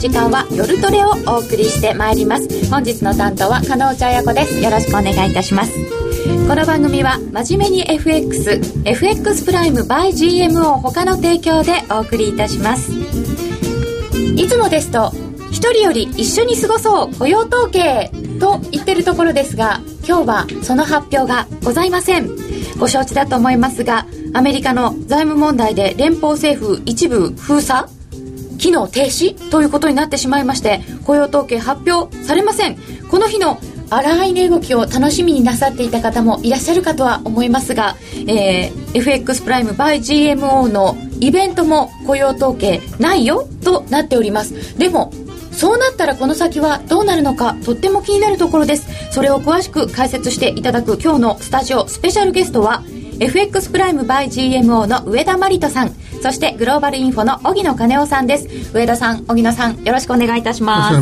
時間は夜トレをお送りしてまいります。本日の担当は加納茶彩子です。よろしくお願いいたします。この番組は真面目に FXFX プライム by GMO 他の提供でお送りいたします。いつもですと一人より一緒に過ごそう雇用統計と言ってるところですが今日はその発表がございません。ご承知だと思いますがアメリカの財務問題で連邦政府一部封鎖機能停止ということになってしまいまして雇用統計発表されません。この日の荒い値動きを楽しみになさっていた方もいらっしゃるかとは思いますが、えー、FX プライム by GMO のイベントも雇用統計ないよとなっております。でもそうなったらこの先はどうなるのかとっても気になるところです。それを詳しく解説していただく今日のスタジオスペシャルゲストは FX プライム by GMO の上田真理人さん。そしてグローバルインフォの荻野金夫さんです。上田さん荻野さんよろしくお願いいたします。よ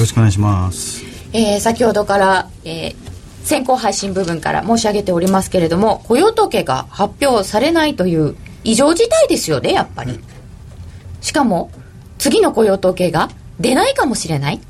ろしくお願いします。えー、先ほどから、えー、先行配信部分から申し上げておりますけれども雇用統計が発表されないという異常事態ですよねやっぱり。しかも次の雇用統計が出ないかもしれない。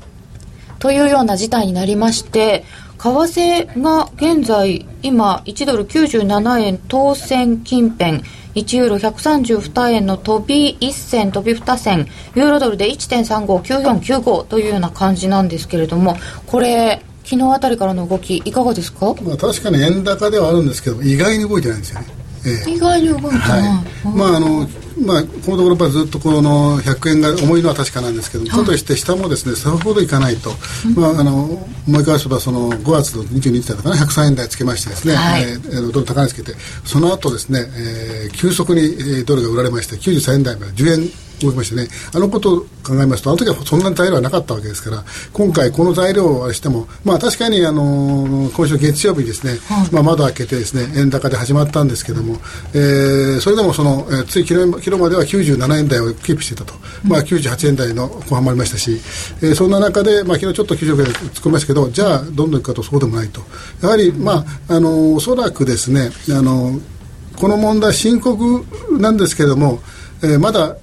というような事態になりまして為替が現在今1ドル97円当選近辺1ユーロ132円の飛び1銭飛び2銭。ユーロドルで1.359495というような感じなんですけれどもこれ昨日あたりからの動きいかがですか、まあ、確かに円高ではあるんですけど意外に動いてないんですよね。ええ、意外に動いてない、はい、まああのまあ、このところやずっとこの100円が重いのは確かなんですけども、はい、として下もですねさほどいかないと、うん、まあ、あの思い返せばその5月の22日だったかな103円台つけましてですね、はい、えー、ドル高値つけてその後ですね、えー、急速にドルが売られまして93円台まで10円動きましたねあのことを考えますとあの時はそんな材料はなかったわけですから今回この材料をしてもまあ確かにあの今週月曜日ですね、はい、まあ、窓開けてですね円高で始まったんですけども、えー、それでもその、えー、つい昨日昨日までは97円台をキープしていたと、まあ、98円台の後半もありましたし、えー、そんな中で、まあ、昨日ちょっと96円で突っ込みましたけどじゃあどんどんいくかとそうでもないと。やはりまああのおそらくですねあのこの問題深刻なんですけれども、えー、まだ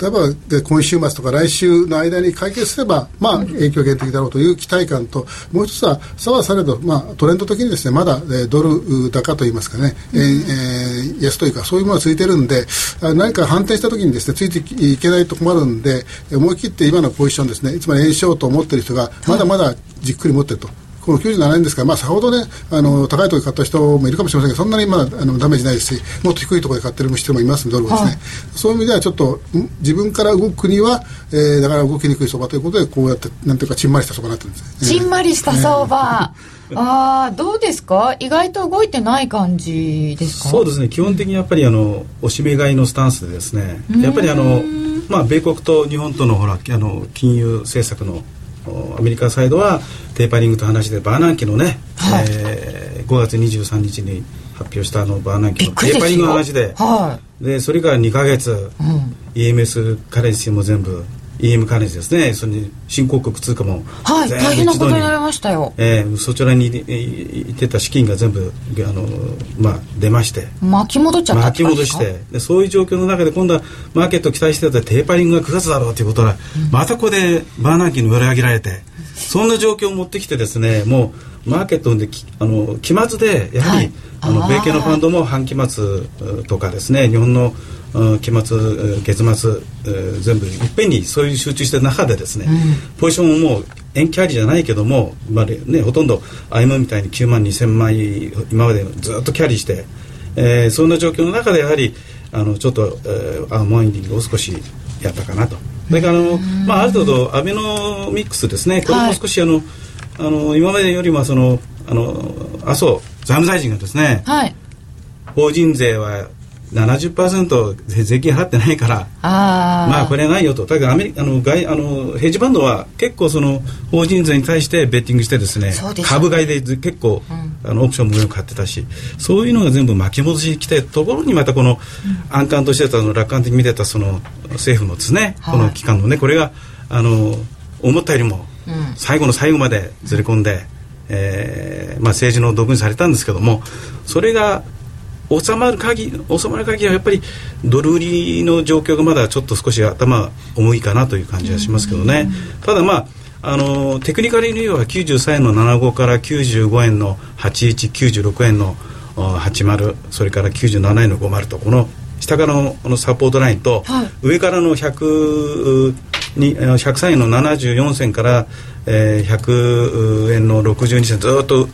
例えば今週末とか来週の間に解決すれば、まあ、影響限定だろうという期待感と、もう一つは、さはされど、まあ、トレンド的にですね、まだ、えー、ドル高といいますかね、えー、えー、安というか、そういうものがついてるんで、何か反転したときにですね、ついていけないと困るんで、思い切って今のポジションですね、いつも円しようと思ってる人が、まだまだじっくり持ってると。この97円ですから、まあ、さほどね、あの高いところで買った人もいるかもしれませんが、そんなに、まあ、あのダメージないですし、もっと低いところで買ってる人もいますので、ドルですね、はい、そういう意味では、ちょっと自分から動くには、えー、だから動きにくい相場ということで、こうやって、なんていうか、ちんまりした相場になってるんですね。ちんまりした相場、えー、ああ、どうですか、意外と動いてない感じですか？そうですね、基本的にやっぱりあのおしめ買いのスタンスでですね、やっぱりあの、まあ、米国と日本とのほらあの金融政策のアメリカサイドはテーパリングと話でバーナンキのね、はい、えー、5月23日に発表したあのバーナンキのテーパリングの話で,、はい、でそれから2か月、うん、EMS カレンシーも全部 EM 関連ですね。それに新興国通貨もはい大変なことになりましたよ、えー、そちらに行ってた資金が全部あの、まあ、出まして。巻き戻っちゃった巻き戻して。でそういう状況の中で今度はマーケット期待してたテーパリングが9月だろうということは、うん、またここでバーナーキーに売り上げられて。そんな状況を持ってきてですねもうマーケットであの期末でやはり、はい、あの米系のファンドも半期末とかですね日本の期末月末全部いっぺんにそういう集中してる中でですね、うん、ポジションももう円キャリじゃないけども、まあね、ほとんど IM みたいに9万2000枚今までずっとキャリーして、えー、そんな状況の中でやはりあのちょっと、えー、アーマインディングを少しやったかなと。それからあの、まあ、ある程度アベノミクスですねこれも少しあの、はい、あの今までよりもそのあの麻生財務大臣がですね、はい、法人税は70%税金払ってないからまあこれはないよと。だからアメリの外あのヘッジファンドは結構その法人税に対してベッティングしてですね株買いで結構、うん、あのオプションも買ってたしそういうのが全部巻き戻しに来てところにまたこの、うん、暗観としてたの楽観的に見てたその政府のですね、はい、この機関のねこれがあの思ったよりも最後の最後までずれ込んで、うん、えー、まあ、政治の道具にされたんですけどもそれが収まる限り収まる限りはやっぱりドル売りの状況がまだちょっと少し頭重いかなという感じはしますけどね、ただまああのテクニカルニューは93円の75から95円の8196円の80それから97円の50とこの下からのこのサポートラインと、はい、上からの100に103円の74銭から、えー、100円の62銭ずっと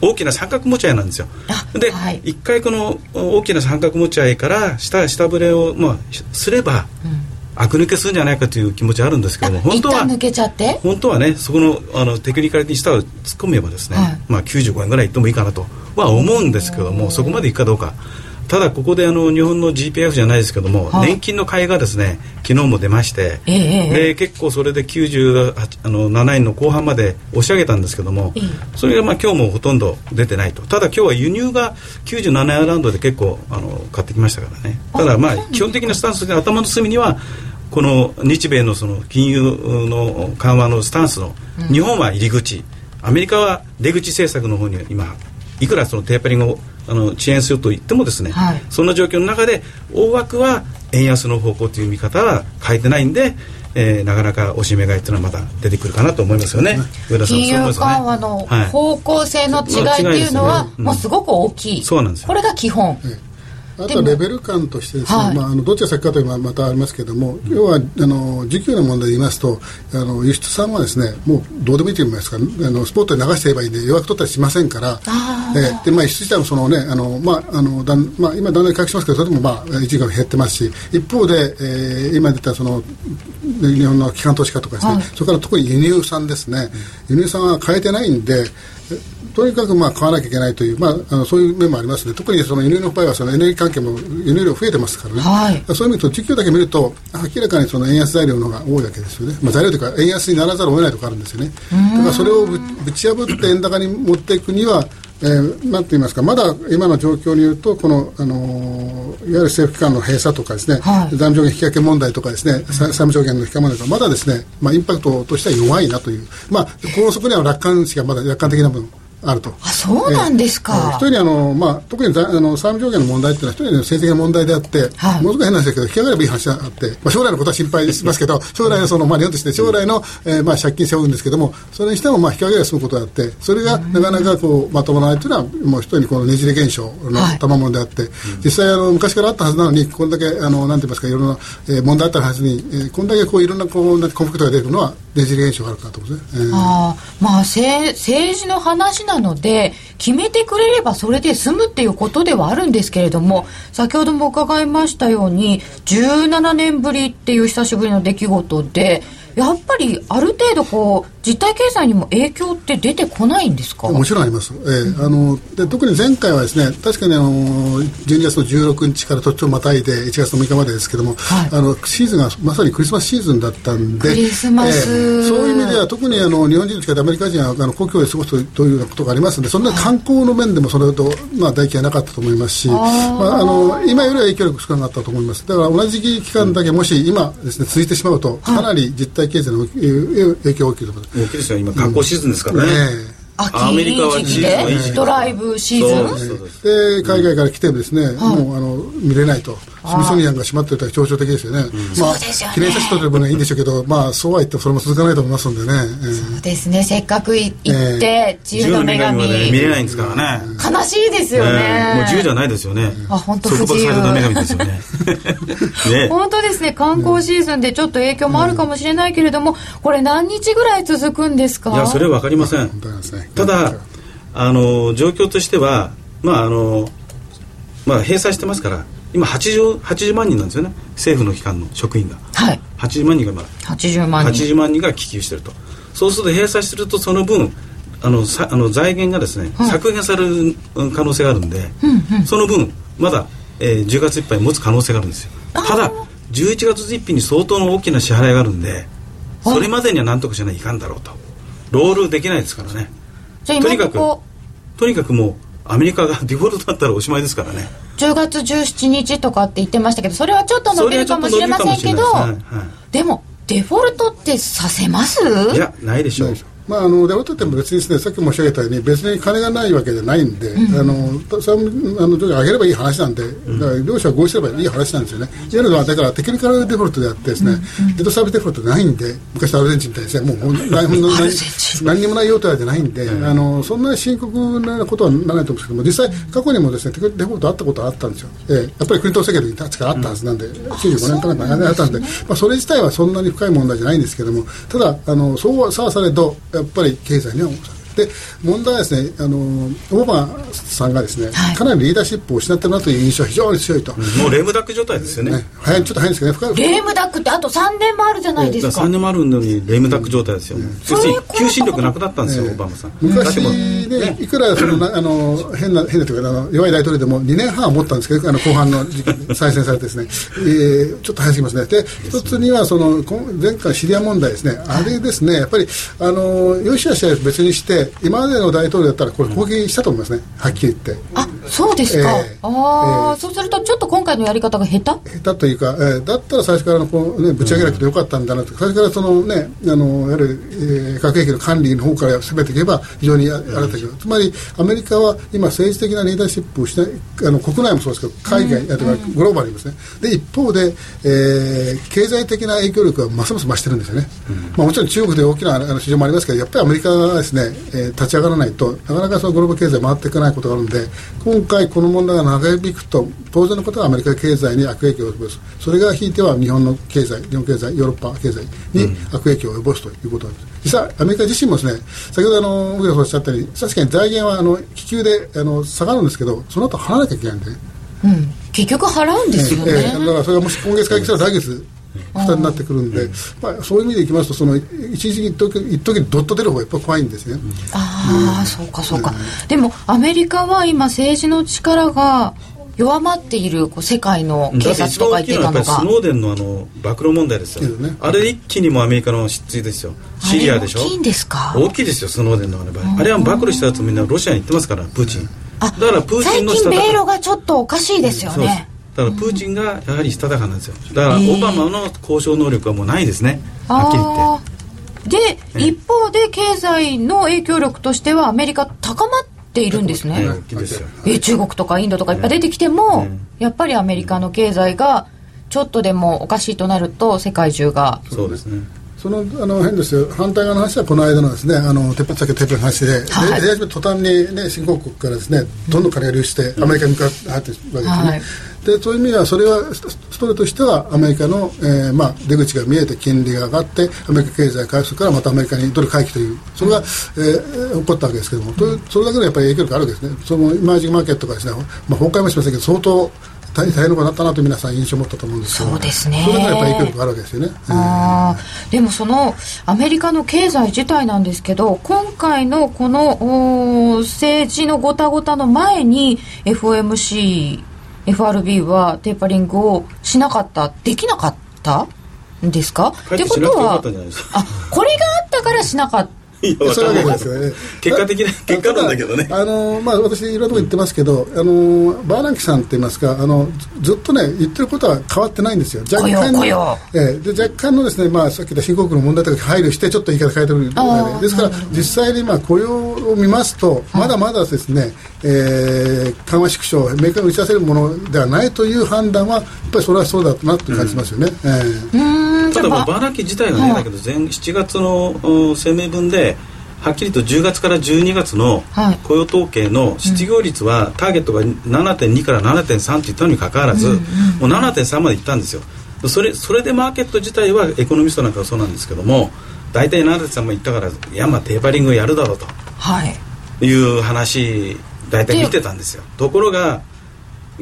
大きな三角持ち合いなんですよ。で、はい、1回この大きな三角持ち合いから下下振れを、まあ、すれば、うん。悪抜けするんじゃないかという気持ちあるんですけども本当は抜けちゃって？本当はねそこのあのテクニカルに下を突っ込めばですね、はい、まあ95円ぐらいいってもいいかなとは思うんですけどもそこまでいくかどうかただここであの日本の GPF じゃないですけども、はい、年金の買いがですね昨日も出まして、えー、で結構それで97円の後半まで押し上げたんですけども、えー、それがまあ今日もほとんど出てないと。ただ今日は輸入が97円ラウンドで結構あの買ってきましたからね。ただまあ基本的なスタンスで頭の隅にはこの日米のその金融の緩和のスタンスの、日本は入り口。アメリカは出口政策の方に今いくらそのテーパリングをあの遅延すると言ってもですね、はい、そんな状況の中で大枠は円安の方向という見方は変えてないんで、えー、なかなかおしめ買いというのはまた出てくるかなと思いますよね。上田さん金融緩和の方向性の違いっていうのは、もうすごく大きい。そうなんですこれが基本。あとはレベル感としてですね、はい、まあ、あのどっちが先かというのはまたありますけれども、要はあの需給の問題で言いますとあの輸出産はですねもうどうでもいいと言いますかあのスポットで流していればいいんで予約取ったりしませんから、えー、でまあ、輸出自体もその、ねあのまああのだんまあ、今だんだん回復しますけどそれでも、まあ、一時間減ってますし一方で、えー、今出たその日本の機関投資家とかですね、はい、それから特に輸入産ですね、輸入産は変えてないんでとにかくまあ買わなきゃいけないという、まあ、あのそういう面もありますので特にその輸入の場合はそのエネルギー関係も輸入量増えてますからね、はい、そういう意味と需給だけ見ると明らかにその円安材料の方が多いわけですよね、まあ、材料というか円安にならざるを得ないところあるんですよね。だからそれをぶぶち破って円高に持っていくにはえー、なんて言いますか、まだ今の状況に言うと、この、あのー、いわゆる政府機関の閉鎖とかですね、はい、財務上限引き分け問題とかですね、債務上限の引き分け問題とか、まだですね、まあ、インパクトとしては弱いなという、まあ、このそこには楽観視がまだ楽観的な部分。あると。あそうなんですか、一人あの、まあ、特にあの債務上限の問題っていうのは一人の成績の問題であって、はい、ものすごい変なんですけど引き上げればいい話であって、まあ、将来のことは心配しますけど将来のその、まあ、日本として将来の、えーまあ、借金背負うんですけどもそれにしても、まあ、引き上げれば済むことであってそれがなかなかこうまとまらないというのはもう一人このねじれ現象の賜物であって、はい、実際あの昔からあったはずなのにこれだけあのなんて言いますかいろんな、えー、問題あったはずに、えー、これだけこういろんなこうコンフクトが出るのはねじれ現象があるかと思うんですね。えー、あまあ政治の話なので決めてくれればそれで済むっていうことではあるんですけれども先ほども伺いましたように17年ぶりっていう久しぶりの出来事でやっぱりある程度こう実体経済にも影響って出てこないんですか？もちろんあります、えー、あので特に前回はですね確かにあの12月の16日から途中またいで1月の6日までですけども、はい、あのシーズンがまさにクリスマスシーズンだったんでクリスマス、えー、そういう意味では特にあの日本人と違ってアメリカ人はあの故郷で過ごすというようなことがありますのでそんな観光の面でもそれほど、まあ、唾液はなかったと思いますしまあ、あの今よりは影響力少なかったと思います。だから同じ期間だけもし今ですね続いてしまうとかなり実体経済の影響大きいと思います。大きいですよ、今、観光シーズンですからね。アメリカは時期でドライブシーズン？で海外から来てもですね、もうあの見れないとスミソニアンが閉まってると象徴的ですよね、まあ記念写真撮ればねいいんでしょうけどまあそうは言ってもそれも続かないと思いますんでね、そうですね。せっかく行って自由の女神見れないんですからね。悲しいですよね、もう自由じゃないですよね。あ本当不自由本当ですね。観光シーズンでちょっと影響もあるかもしれないけれどもこれ何日ぐらい続くんですか？いやそれは分かりません。ただあの状況としてはまああのまあ閉鎖してますから今 80, 80万人なんですよね。政府の機関の職員が、はい、80万人が今80万人。80万人が帰給してると。そうすると閉鎖するとその分あのさあの財源がですね、はい、削減される可能性があるんで、うんうん、その分まだ、えー、10月いっぱい持つ可能性があるんですよ。ただ11月1日に相当の大きな支払いがあるんでそれまでには何とかしないかんだろうと。ロールできないですからね。とにかくとにかくもうアメリカがデフォルトだったらおしまいですからね10月17日とかって言ってましたけどそれはちょっと伸びるかもしれませんけど、はいはい、でもデフォルトってさせます？いやないでしょうまあ、あのデフォルトっても別にですねさっき申し上げたように別に金がないわけじゃないんで、あのそれあの上げればいい話なんで、だから両者合意すればいい話なんですよね。いわゆるのはだからテクニカルデフォルトであってですね、デッドサービスデフォルトないんで昔のアルゼンチンみたいにですねもう何何何にもない用途じゃないんで、あのそんなに深刻なことはならないと思うんですけども実際過去にもですねテクニカルデフォルトあったことはあったんですよ。えー、やっぱりクリントン政権の立ちからあったはずなんで、95年かなんかあったんで、まあ、それ自体はそんなに深い問題じゃないんですけどもただあのそうはさあされどやっぱり経済にはで問題はですねあのオバマさんがですね、はい、かなりリーダーシップを失ってるなという印象は非常に強いと、もうレームダック状態ですよね。ね早いちょっと早いんですけどね。レームダックってあと3年もあるじゃないですか、3年もあるのにレームダック状態ですよ、ね、要するに求心力なくなったんですよ、オバマさん。昔ねいくらその あの変な変なというか弱い大統領でも2年半持ったんですけどあの後半の時期再選されてですね、えー、ちょっと早すぎますね。で一つにはその前回シリア問題ですね。あれですねやっぱりあのよしあしは別にして今までの大統領だったらこれ攻撃したと思いますね、はっきり言って。あそうですか、えー、ああ、えー、そうするとちょっと今回のやり方が下手？下手というか、えー、だったら最初からのこう、ね、ぶち上げなくてよかったんだなと、最初からそのねあのいわゆる、えー、核兵器の管理の方から攻めていけば非常にあれだけど、つまりアメリカは今政治的なリーダーシップをしないあの国内もそうですけど海外、うん、あとはグローバルにですね。で一方で、えー、経済的な影響力はますます増してるんですよね、うん、まあ、もちろん中国で大きなあの市場もありますけどやっぱりアメリカがですね、えー、立ち上がらないとなかなかそのグローバル経済回っていかないことがあるので今回この問題が長引くと当然のことはアメリカ経済に悪影響を及ぼす。それがひいては日本の経済日本経済ヨーロッパ経済に悪影響を及ぼすということなんです、実はアメリカ自身もですね先ほどあの上野さんおっしゃったように確かに財源はあの気球であの下がるんですけどその後払わなきゃいけないんで、うん、結局払うんですよね、えー、だからそれがもし今月会議したら来月負担になってくるんで、まあ、そういう意味でいきますとその一時一時一時ドッと出る方がやっぱ怖いんですね。ああ、うん、そうかそうか、うん、でもアメリカは今政治の力が弱まっているこう世界の警察とか言ってたのが。スノーデンのあの暴露問題ですよ、ね、あれ一気にもアメリカの失墜ですよ。シリアでしょ？大きいんですか？大きいですよスノーデンのあれあれは暴露したやつみんなロシアに行ってますからプーチン。だからプーチンの最近米ロがちょっとおかしいですよね、だからプーチンがやはりしたたかなんですよ。だからオバマの交渉能力はもうないですね、はっきり言って。で、一方で経済の影響力としてはアメリカ高まっているんですね、え中国とかインドとかいっぱい出てきても、やっぱりアメリカの経済がちょっとでもおかしいとなると世界中がそうですねそのあの変ですよ。反対側の話はこの間のですねあの鉄さっき鉄の話で、はい、で途端に、ね、新興国からですねどんどん金が流出してアメリカに向かって入ってるわけですね、はい。でそういう意味ではそれはストレートとしてはアメリカの、えーまあ、出口が見えて金利が上がってアメリカ経済回復からまたアメリカにドル回帰というそれが、えー、起こったわけですけども、うん、それだけのやっぱり影響力あるわけですね。そのイマージングマーケットがですね、まあ、崩壊もしませんけど相当大変なことになったなと皆さん印象を持ったと思うんですけどそうですね。それがやっぱり影響力あるわけですよね、あでもそのアメリカの経済自体なんですけど今回のこの政治のごたごたの前に FOMC FRB はテーパリングをしなかった。できなかったんですか。ってことはあこれがあったからしなかったそういうわけですよね。結果的な結果なんだけどね。あの、まあ、私いろんなところ言ってますけど、あのバーナンキさんって言いますかあのずっとね言ってることは変わってないんですよ。若干の、えー、で若干のですね、まあ、さっき言った新興国の問題とか配慮してちょっと言い方変えてるですから実際にまあ雇用を見ますとまだまだですね、えー、緩和縮小メーカーに打ち出せるものではないという判断はやっぱりそれはそうだなという感じしますよね、うん。えー、ただバーナンキ自体がねだけど前7月の声明文ではっきりと10月から12月の雇用統計の失業率はターゲットが7.2から7.3って言ったのにかかわらず、もう7.3までいったんですよ。それそれでマーケット自体はエコノミストなんかはそうなんですけども大体7.3も言ったからいやまあテーパリングをやるだろうと、はい、いう話大体見てたんですよ。ところが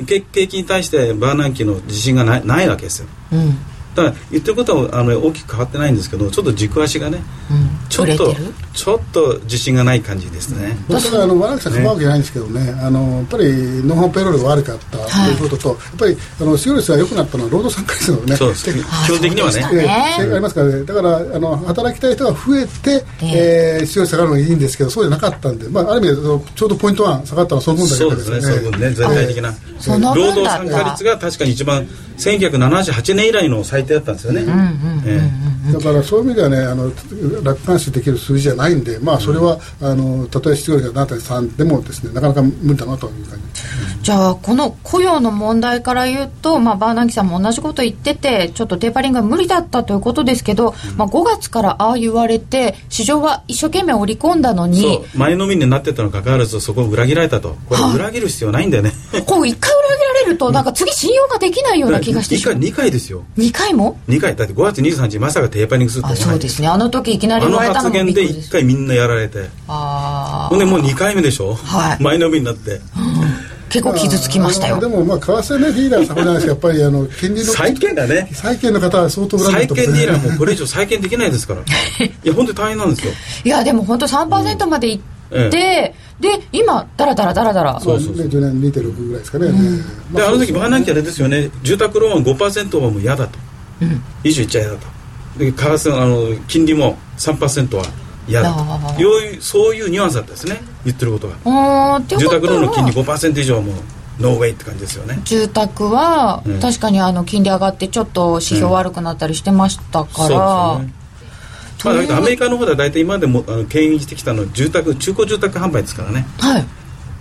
景気に対してバーナンキの自信がないないわけですよ、うん。だから言ってることはあの大きく変わってないんですけどちょっと軸足がね、うん、ちょっとちょっと自信がない感じですね、うん、確かにあの悪くさん構うわけじゃないんですけどね、ね、あのやっぱりノンホンペロールが悪かったということと、はい、やっぱりあの失業率が良くなったのは労働参加率のね。そうです基本的にはね。ね、ありますからね。だからあの働きたい人が増えて、えー、えー、失業率下がるのがいいんですけどそうじゃなかったんで、まあ、ある意味でちょうどポイント1下がったのはその分だけですね。そうですね。そね。全体的な、労働参加率が確かに一番1978年以来の最低だったんですよね、だからそういう意味ではねあの楽観視できる数字じゃなないんで、まあ、それは、あのたとえ失業率が7.3でもですねなかなか無理だなという感じじゃあこの雇用の問題から言うと、まあ、バーナンキさんも同じこと言っててちょっとテーパリングが無理だったということですけど、まあ、5月からああ言われて市場は一生懸命織り込んだのに。前のみになってたのにかかわらずそこを裏切られたと。これ裏切る必要ないんだよね。こう一回裏切られるとなんか次信用ができないような気がして。しまう2回ですよ。2回も？2回。だって5月23日まさかテーパリングするとあそうですね。あの時いきなり言われたのもびっくりです1回みんなやられて。あほんでもう2回目でしょ、はい。前のみになって。結構傷つきましたよ。でも、まあ、為替ね、リーダー様じゃないですか、やっぱりあの金利の債券だね。債券の方は相当恨んで債ると思う券ディーラーもこれ以上債券できないですから。いや本当に大変なんですよ。いやでも本当3%までいって、えで今ダラダラダラダラ。そうそうそう。ね10年2.6ぐらいですかね、であの時バーナンキあれですよね。住宅ローン5%はもう嫌だと、以上いっちゃ嫌だと。で為替のあの金利も3%はと。いうそういうニュアンスだったですね。言ってることが。住宅ローンの金利5%以上はもうノーウェイって感じですよね。住宅は、うん。確かにあの金利上がってちょっと指標悪くなったりしてましたから、そうですよね。まあ、だけどアメリカの方では大体今までもあの牽引してきたのは住宅中古住宅販売ですからね。はい。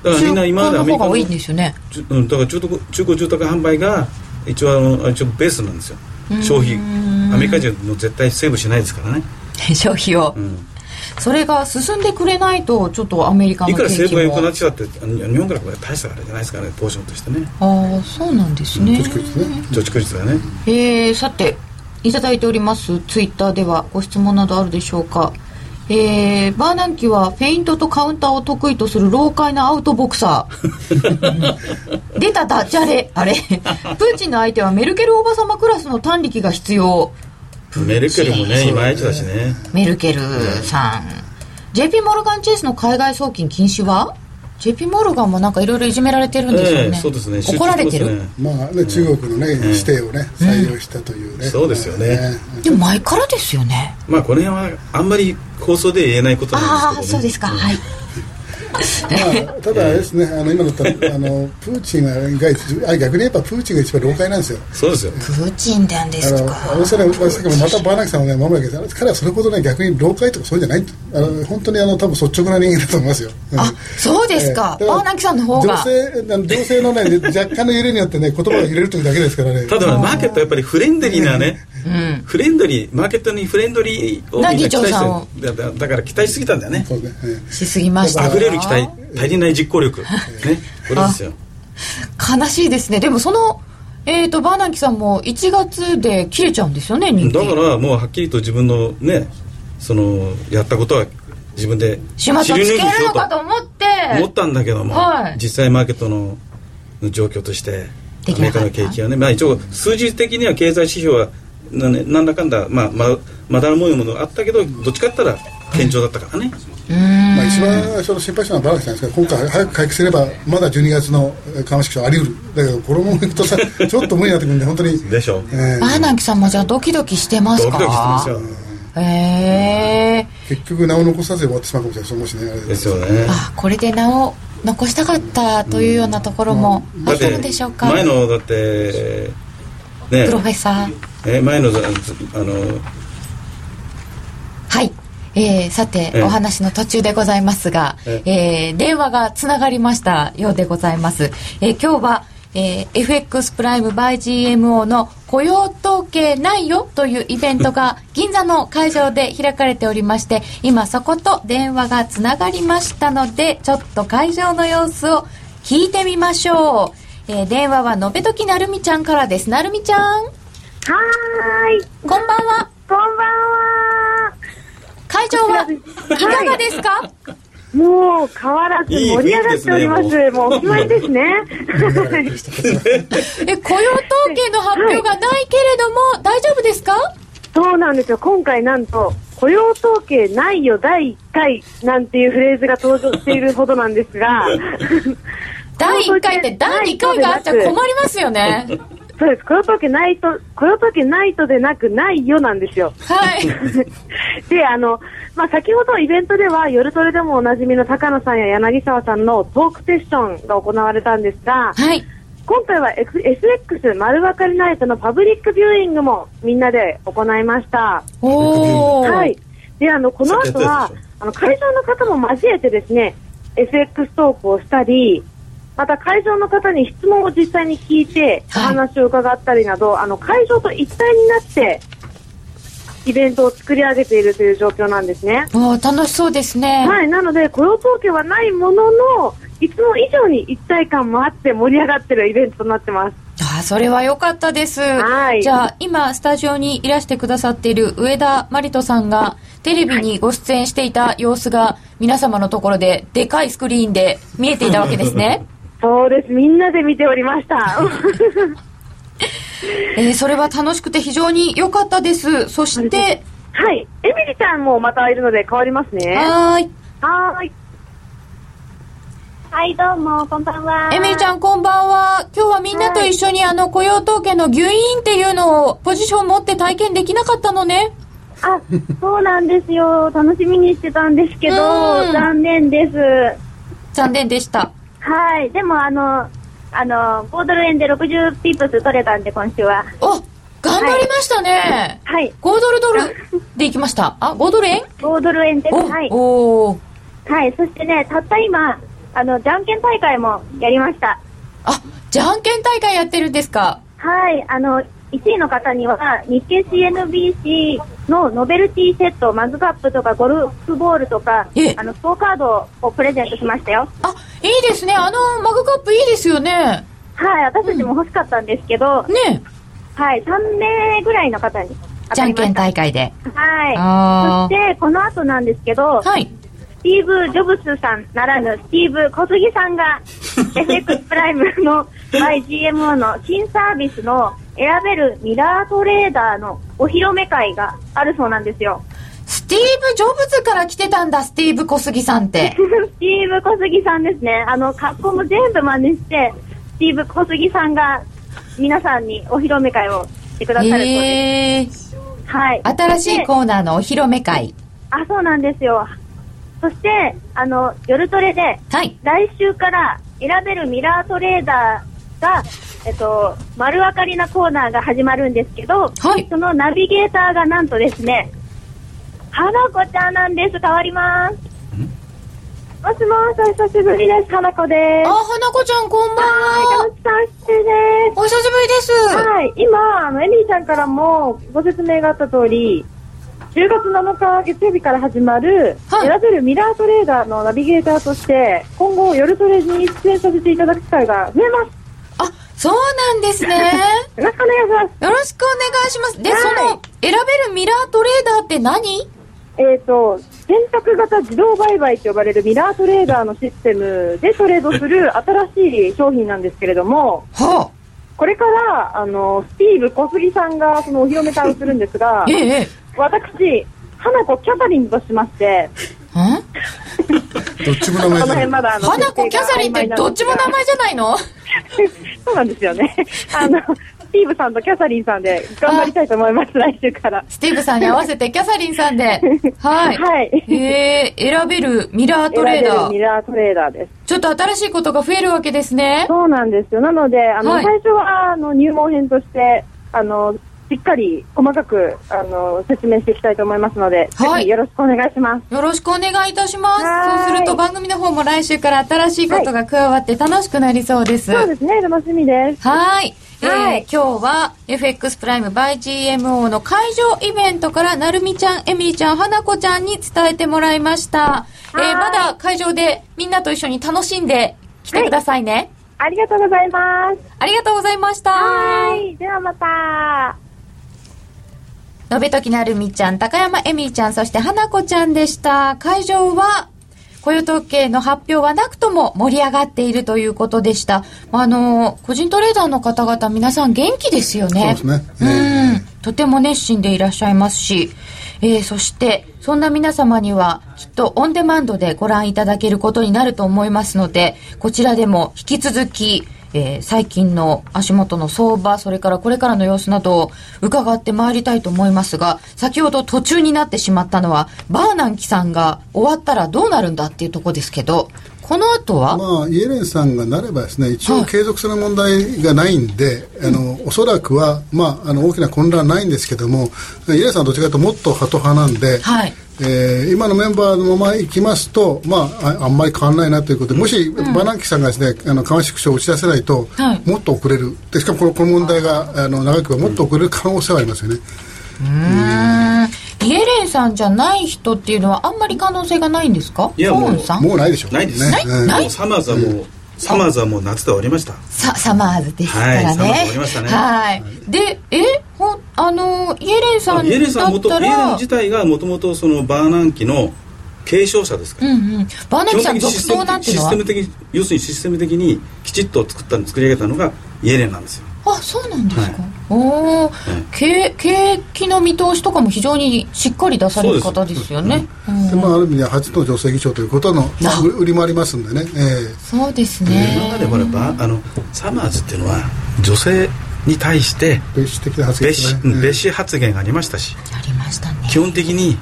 だからみんな今までアメリカの多いんですよね。うん、だから中古中古住宅販売が一応あの一応ベースなんですよ。消費。アメリカ人も絶対セーブしないですからね、消費を、うん、それが進んでくれないとちょっとアメリカのいくらセーブが良くなもってきたって日本からこれ大したあれじゃないですからねポーションとしてね。ああそうなんですね、貯蓄率ね。貯蓄率がね。えー、さていただいておりますツイッターではご質問などあるでしょうか。えー、バーナンキはフェイントとカウンターを得意とする老快なアウトボクサー。出たダジャレ。あれ。プーチンの相手はメルケルおばさまクラスの短力が必要メルケルもねいまいちだしね。メルケルさん。JP モルガンチェイスの海外送金禁止は？JP モルガンもなんかいろいろいじめられてるんですよね、ええそうですね。怒られてる、ね。まあね、中国のね、指定をね、採用したというね。そうですよね。でも前からですよね。まあこの辺はあんまり放送で言えないことあなんですけど、ね、あそうですか、はいまあ、ただあれですね、あの今のったあのプーチンが一あ逆に言えばプーチンが一番老快なんですよ。そうですよ。プーチンなんであのすか私はね、さっきもまたバーナキさんをね、守るわけです彼はそれほどね、逆に老快とかそういうんじゃないあの本当にあの多分率直な人間だと思いますよ。うんあそうですか、ええ。バーナキさんの方が。情勢あの情勢のね、若干の揺れによってね、言葉が揺れるというだけですからね。ただマーケットはやっぱりフレンドリーなね、フレンドリーマーケットにフレンドリーをみんな期待してる。だだだから期待しすぎたんだよね。しすぎました溢れる期待。足りない実行力。ね。これですよ。悲しいですね。でもそのえー、とバーナンキさんも1月で切れちゃうんですよね人気。だからもうはっきりと自分のねそのやったことは自分で始末をつけるのかと思って。思ったんだけども、はい。実際マーケットの状況としてアメリカの景気はね、まあ、一応数字的には経済指標はななんだかんだ、まあ、ままだらもいものがあったけどどっちかって言ったら堅調だったからね、まあ、一番その心配したのはバランスなんですけど今回早く回復すればまだ12月のえー緩和縮小あり得る。だけどこのままいくとさ ちょっと無理になってくるんで本当に、でしょえー。バーナンキさんもじゃあドキドキしてますか？ドキドキしてますよ。へえ結局名を残さず終わってしまうかもしれないそうもしね。あれですよね。あこれで名を残したかったというようなところもあったのでしょうか、前のだってね。プロフェッサーえ前のあのはい、えー、さて、ええ。お話の途中でございますが、ええ。ー電話がつながりましたようでございます、えー今日は、えー FX プライム by GMO の雇用統計ないよというイベントが 銀座の会場で開かれておりまして今そこと電話がつながりましたのでちょっと会場の様子を聞いてみましょう、えー電話はのべときなるみちゃんからです。なるみちゃんはーい、こんばんは。こんばんは。会場はいかがですか、もう変わらず盛り上がっております。いいねもうお決まりですね。え雇用統計の発表がないけれども、大丈夫ですか？そうなんですよ。今回なんと、雇用統計ないよ第1回なんていうフレーズが登場しているほどなんですが、第1回って第2回があっちゃ困りますよね そうです。雇用統計ないと、雇用統計ないとでなくないよなんですよ。はい で、あの、まあ、先ほどイベントでは夜トレでもおなじみの高野さんや柳沢さんのトークセッションが行われたんですが、はい今回は F- SX 丸分かりナイトのパブリックビューイングもみんなで行いました。おお、はい。で、あの、この後は、あの、会場の方も交えてですね、FX トークをしたり、また会場の方に質問を実際に聞いて、お話を伺ったりなど、あの、会場と一体になって、イベントを作り上げているという状況なんですね。お楽しそうですね。はい、なので雇用統計はないものの、いつも以上に一体感もあって盛り上がってるイベントとなってます。あそれは良かったです。はい。じゃあ、今、スタジオにいらしてくださっている上田真理人さんが、テレビにご出演していた様子が、皆様のところで、でかいスクリーンで見えていたわけですね。そうです。みんなで見ておりました。えー、それは楽しくて非常に良かったです。そして、はい。エミリちゃんもまたいるので変わりますね。はい。はい。はい、どうも、こんばんは。エミリちゃん、こんばんは。今日はみんなと一緒に、はい、あの、雇用統計の牛印っていうのを、ポジション持って体験できなかったのね。あ、そうなんですよ。楽しみにしてたんですけど、残念です。残念でした。はい。でも、あの、あの、5ドル円で60ピープス取れたんで、今週は。お頑張りましたね。はい。5ドルドル でいきました。あ、5ドル円 ?5 ドル円です。はい。おはい。そしてね、たった今、あの、じゃんけん大会もやりました。あ、じゃんけん大会やってるんですか？はい。あの、1位の方には、日経 CNBC のノベルティセット、マグカップとかゴルフボールとか、あの、スポーカードをプレゼントしましたよ。あ、いいですね。あの、マグカップいいですよね。はい。私たちも欲しかったんですけど、うん、ねはい。3名ぐらいの方にじゃんけん大会で。はい。そして、この後なんですけど、はい。ティーブ・ジョブスさんならぬスティーブ小杉さんが FX プライムの YGMO の新サービスの選べるミラートレーダーのお披露目会があるそうなんですよ。スティーブ・ジョブズから来てたんだ、スティーブ小杉さんって。スティーブ小杉さんですね。あの、格好も全部真似して、スティーブ小杉さんが皆さんにお披露目会をしてくださるそうです。はい。新しいコーナーのお披露目会。あ、そうなんですよ。そして、あの、夜トレで、はい、来週から選べるミラートレーダーが、えっと、丸分かりなコーナーが始まるんですけど、はい、そのナビゲーターがなんとですね、花子ちゃんなんです。変わります。もしもし、お久しぶりです。花子です。あ、花子ちゃん、こんばんは。はい、かさん、失礼です。お久しぶりです。はい、今、あの、エミーちゃんからもご説明があった通り、10月7日月曜日から始まる、選べるミラートレーダーのナビゲーターとして、今後、夜トレに出演させていただく機会が増えます。あ、そうなんですね。よろしくお願いします。よろしくお願いします。で、その、選べるミラートレーダーって何？えっ、ー、と、選択型自動売買と呼ばれるミラートレーダーのシステムでトレードする 新しい商品なんですけれども、はあ、これから、あの、スティーブ小杉さんがそのお披露目会をするんですが、ええ、私、花子キャサリンとしまして、どっちも名前じゃない花子キャサリンってどっちも名前じゃないの？そうなんですよね。あの、スティーブさんとキャサリンさんで頑張りたいと思います、来週から。スティーブさんに合わせてキャサリンさんで。はい。はい。えー、選べるミラートレーダー。ミラートレーダーです。ちょっと新しいことが増えるわけですね。そうなんですよ。なので、あの、はい、最初は、あの、入門編として、あの、しっかり細かくあの説明していきたいと思いますので、はい、よろしくお願いします。よろしくお願いいたします。そうすると番組の方も来週から新しいことが加わって楽しくなりそうです。はい、そうですね、楽しみです。はい。はい、えー、今日は FX プライム by GMO の会場イベントからなるみちゃん、エミリちゃん、花子ちゃんに伝えてもらいました。えー、まだ会場でみんなと一緒に楽しんで来てくださいね。ありがとうございます。ありがとうございました。はい。ではまた。のべときなるみちゃん、高山えみちゃん、そして花子ちゃんでした。会場は、雇用統計の発表はなくとも盛り上がっているということでした。あの、個人トレーダーの方々皆さん元気ですよね。そうですね。うん。とても熱心でいらっしゃいますし、えー、そして、そんな皆様には、きっとオンデマンドでご覧いただけることになると思いますので、こちらでも引き続き、えー、最近の足元の相場、それからこれからの様子などを伺ってまいりたいと思いますが、先ほど途中になってしまったのは、バーナンキさんが終わったらどうなるんだっていうとこですけど、この後は？まあ、イエレンさんがなればですね、一応継続する問題がないんで、はい、あの、おそらくは、まあ、あの、大きな混乱はないんですけども、イエレンさんはどちらかというともっとハト派なんで、はい。えー、今のメンバーのままいきますと、まあ、ああんまり変わらないなということで、もし、うん、バナンキさんがですね、あの、緩縮書を打ち出せないと、はい、もっと遅れる。で、しかもこのこの問題が、あの、長くはもっと遅れる可能性はありますよね。うん。イエレンさんじゃない人っていうのはあんまり可能性がないんですか？いやもうもうないでしょないです。ねない、サマーズはもう、サマーズはもう夏で終わりました。さサマーズですからね。はい、終わりましたね。はい。でえほあのイエレンさんイエレンさん元イエレン自体がもともとそのバーナンキの継承者ですか。ら、うんうん、バーナンキさん続投なんていうのは？システム的要するにシステム的にきちっと作った作り上げたのがイエレンなんですよあそうなんですか、はい、おお、景気の見通しとかも非常にしっかり出される方ですよね、でまあ、ある意味では初の女性議長ということの、まあ、売りもありますんでね、えー、そうですね。今までほらばあのサマーズっていうのは女性に対して別紙的な発言、ね、別紙、別紙発言がありましたしありましたね。基本的に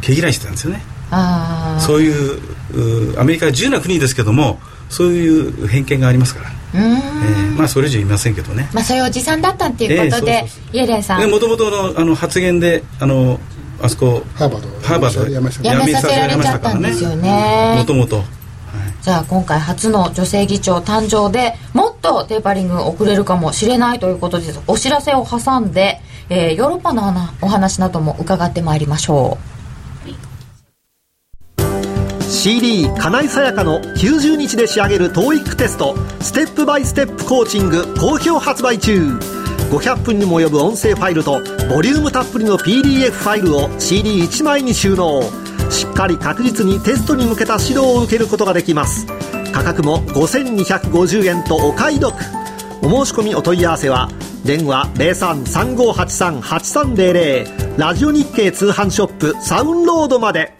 毛嫌いしてたんですよね。あそういうアメリカは自由な国ですけどもそういう偏見がありますから。えー、まあそれ以上言いませんけどね。まあそういうおじさんだったっていうことで、えー、イエレンさん。もともとのあの発言であのあそこハーバード。ハーバードやめさせられちゃったんですよね。もともとじゃあ今回初の女性議長誕生でもっとテーパリング遅れるかもしれないということですお知らせを挟んで、えー、ヨーロッパのお話なども伺ってまいりましょう CD 金井さやかの90日で仕上げる TOEIC テストステップバイステップコーチング好評発売中。500分にも及ぶ音声ファイルとボリュームたっぷりの PDF ファイルを CD1 枚に収納。しっかり確実にテストに向けた指導を受けることができます。価格も5250円とお買い得。お申し込みお問い合わせは電話0335838300ラジオ日経通販ショップサウンロードまで。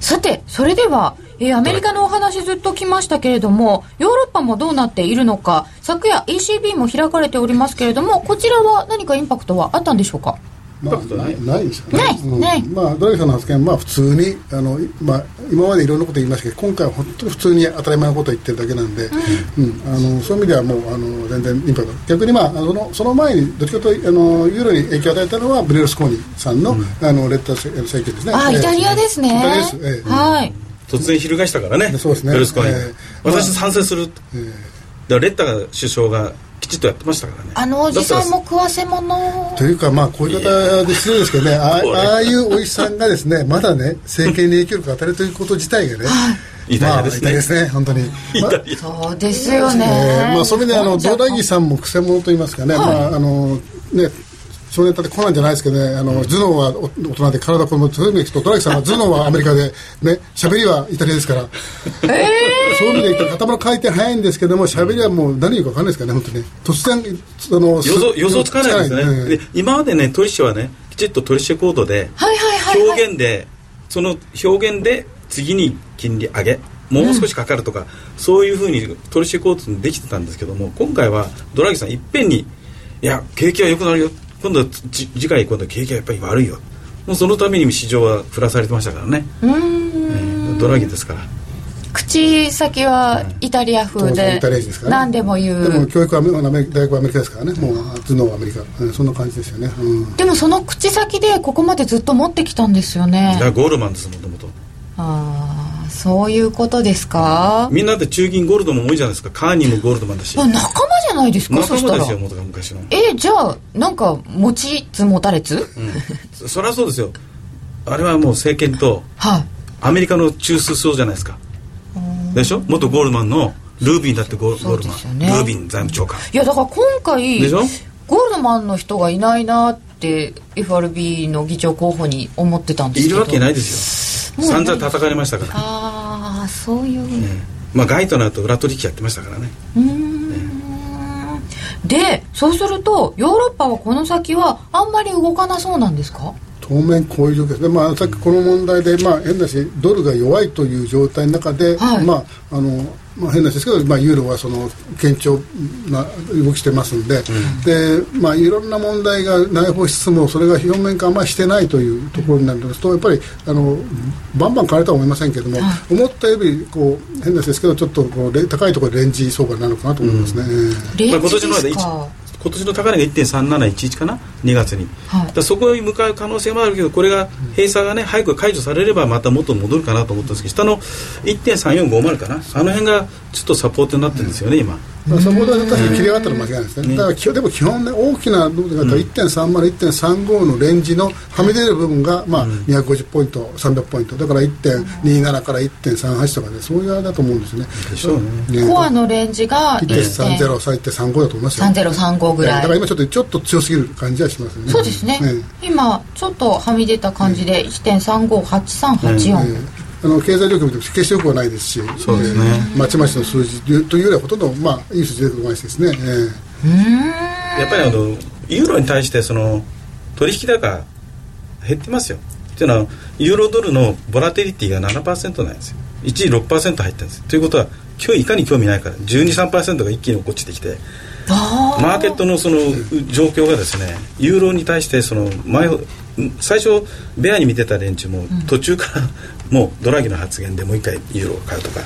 さて、それでは、えー、アメリカのお話ずっと来ましたけれども、ヨーロッパもどうなっているのか、昨夜 ECB も開かれておりますけれども、こちらは何かインパクトはあったんでしょうか？まあ、ないないですよね。ない、うん、ない。まあ、ドラギさんの発言は、まあ、普通に、あの、まあ、今までいろんなこと言いましたけど、今回は本当に普通に当たり前のことを言ってるだけなんで、うん、うん、あの、そういう意味ではもう、あの、全然インパクト。逆に、まあ、あの、その前に、どっちかというと、あの、ユーロに影響を与えたのは、ブレルスコーニさんの、うん、あの、レッター請求ですね。あ、イタリアですね。イタリアです。ええ、はい。突然翻したからね。そうですね。ベルスコーニ。えー、私賛成する。えー、レッター首相がきちっとやってましたからね。あのおじさんも食わせ物。というかまあこういう方で失礼ですけどね。ああいうおじさんがですねまだね政権に影響力を与えるということ自体がね、イタリアですね、まあ、ですね本当に、まそうですよね、えー、まあそういう意味であのドラギさんもくせ者と言いますかね、はい、まああのね少年たってこなんじゃないですけどね、あの、頭脳は大人で体子供そういう意味でと、ドラギさんは頭脳はアメリカで、ね、喋りはイタリアですから。えー、そういう意味で言ったら頭の回転早いんですけども、喋りはもう何言うか分かんないですからね、本当に。突然、あの、予想、予想つかないですね。ねで今までね、トリッシュはね、きちっとトリッシュコードで、はいはいはい、はい、表現で、その表現で次に金利上げ。もう少しかかるとか、うん、そういうふうにトリッシュコードにできてたんですけども今回はドラギさんいっぺんにいや景気は良くなるよ今度は次回今度景気はやっぱり悪いよ。もうそのために市場は振らされてましたからね。うん、えー、ドラギですから。口先はイタリア風で、イタリアですから、何でも言う。でも教育はアメリ大学はアメリカですからね。もう頭脳はアメリカ、うん、そんな感じですよね、うん、でもその口先でここまでずっと持ってきたんですよね。ゴールマンですもともと。ああそういうことですか？みんなで中銀ゴールドも多いじゃないですか。カーニーもゴールドマンだし。仲間じゃないですか仲間ですよ元が昔の。えじゃあなんか持ちつ持たれつ、うん、そりゃそうですよ。あれはもう政権と、はい、アメリカの中枢層じゃないですか。でしょ？元ゴールマンのルービンだってゴールマン、ね、ルービン財務長官。いやだから今回でしょ？ゴールドマンの人がいないなって FRB の議長候補に思ってたんですけど。いるわけないですよ散々叩かれましたから。ああそういう、ね、まあ外となると裏取引やってましたからね。うん。でそうするとヨーロッパはこの先はあんまり動かなそうなんですか？当面こういう状況。ですね、まあ、さっきこの問題で、まあ、変だしドルが弱いという状態の中で、はい、まああのまあ、変なですけど、まあ、ユーロはその堅調な動きしてますんでうん、でまあ、いろんな問題が内包しつつもそれが表面化あんまりしてないというところになりますとやっぱりあのバンバン買われたとは思いませんけども、はい、思ったよりこう変なですけどちょっとこう高いところでレンジ相場になるのかなと思いますね。うん、まあ、今年まで今年の高値が1.3711かな？2月に、はい、そこに向かう可能性もあるけどこれが閉鎖がね早く解除されればまた元に戻るかなと思ったんですけど下の1.3450かな？あの辺がちょっとサポートになってるんですよね今。そこで確かに切り上がったら間違いないですね、だからでも基本ね大きな部分だったら1.30、1.35のレンジのはみ出る部分が、まあ、250ポイント300ポイント。だから1.27から1.38とかねそういうあれだと思うんですね。でしょうね。コアのレンジが1.30、1.35だと思いますよ。3035ぐらい。だから今ちょっとちょっと強すぎる感じはしますね。そうですね、今ちょっとはみ出た感じで1.358384、あの経済状況見ても決してよくはないですしそうですね、えー、まちまちの数字というよりはほとんど、まあ、いい数字出てこないですね、えー、やっぱりあのユーロに対してその取引高減ってますよ。っていうのはユーロドルのボラテリティが7%なんですよ。一時6%入ってるんです。ということは今日いかに興味ないから123%が一気に落ちてきてマーケットのその状況がですねユーロに対してその前最初ベアに見てた連中も途中から もうドラギの発言でもう一回ユーロを買うとか、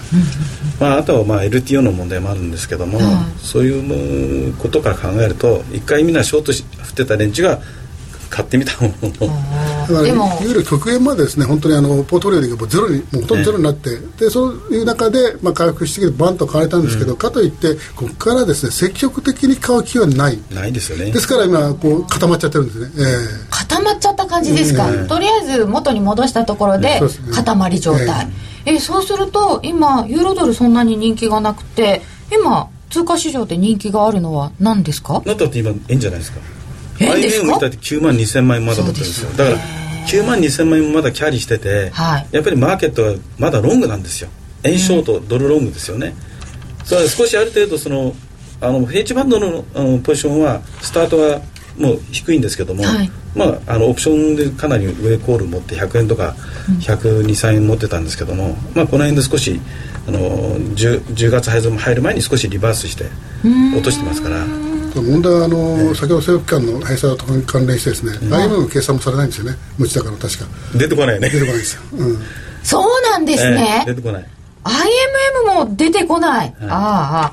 まあ、あとはまあ LTO の問題もあるんですけども、そういうことから考えると一回みんなショートし振ってた連中が買ってみたもののでもいわゆる極限までですね本当にあのポートフォリオでゼロにもうほとんどゼロになって、ね、でそういう中で、まあ、回復してきてバンと買われたんですけど、うん、かといってここからですね積極的に買う気はない。ないですよね。ですから今こう固まっちゃってるんですね、えー、固まっちゃった感じですか、えー、とりあえず元に戻したところで固まり状態、えー、えー、そうすると今ユーロドルそんなに人気がなくて今通貨市場で人気があるのは何ですか？なったって今円じゃないですか IBM もたって9万2000万円まだ持ってるんですよ。だから9万2000万円もまだキャリーしてて、はい、やっぱりマーケットはまだロングなんですよ。円ショート、ドルロングですよね。そ少しある程度そのあのヘッジバンドのあのポジションはスタートはもう低いんですけども、はい、まあ、あのオプションでかなり上コール持って100円とか1023円持ってたんですけども、まあ、この辺で少しあの 10, 10月配送も入る前に少しリバースして落としてますから。問題はあの、えー、先ほど政府機関の閉鎖と関連してですね、うん、IM の計算もされないんですよね持ち高の確か。出てこないね。出てこないですよ、うん、そうなんですね、えー、出てこない。IMM も出てこない、はい、ああ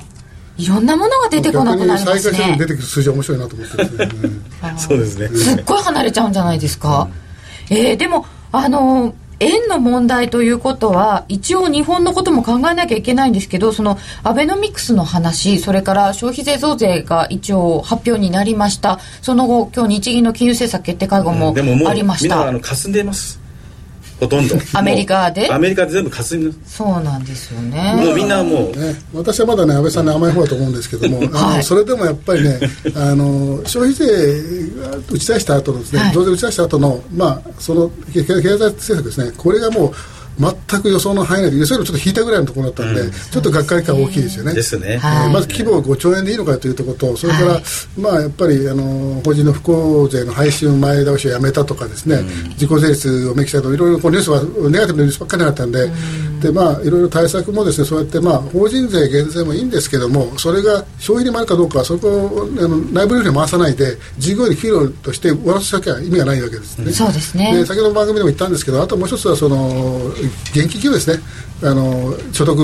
いろんなものが出てこなくなりますね。出てくる数字は面白いなと思ってですね、そうですね。すっごい離れちゃうんじゃないですか、うん、えー、でもあの円の問題ということは一応日本のことも考えなきゃいけないんですけどそのアベノミクスの話それから消費税増税が一応発表になりました。その後今日日銀の金融政策決定会合もありました、うん、でももうみんなあの霞んでいますほとんど。アメリカで？アメリカで全部霞むそうなんですよね。もうみんなもう、ね、私はまだね安倍さんに甘い方だと思うんですけども、あのそれでもやっぱりねあの消費税が打ち出した後のですね、はい、増税打ち出した後のまあその経済政策ですねこれがもう全く予想の範囲内で予想よりちょっと引いたぐらいのところだったんで、うん、ちょっとがっかり感大きいですよね。ですね。はい、まず規模5兆円でいいのかというところと、それから、はい、まあやっぱりあの法人の不公税の廃止を前倒しをやめたとかですね、うん、自己税率を明記したといろいろこうニュースはネガティブなニュースばっかりだったんで、うん、でまあいろいろ対策もですねそうやってまあ法人税減税もいいんですけども、それが消費に回るかどうかそこをあの内部留保に回さないで事業に給料として上乗せしなきゃ意味がないわけですね。そうですね。で先ほどの番組でも言ったんですけど、あともう一つはその現金給与ですね。ねあの所得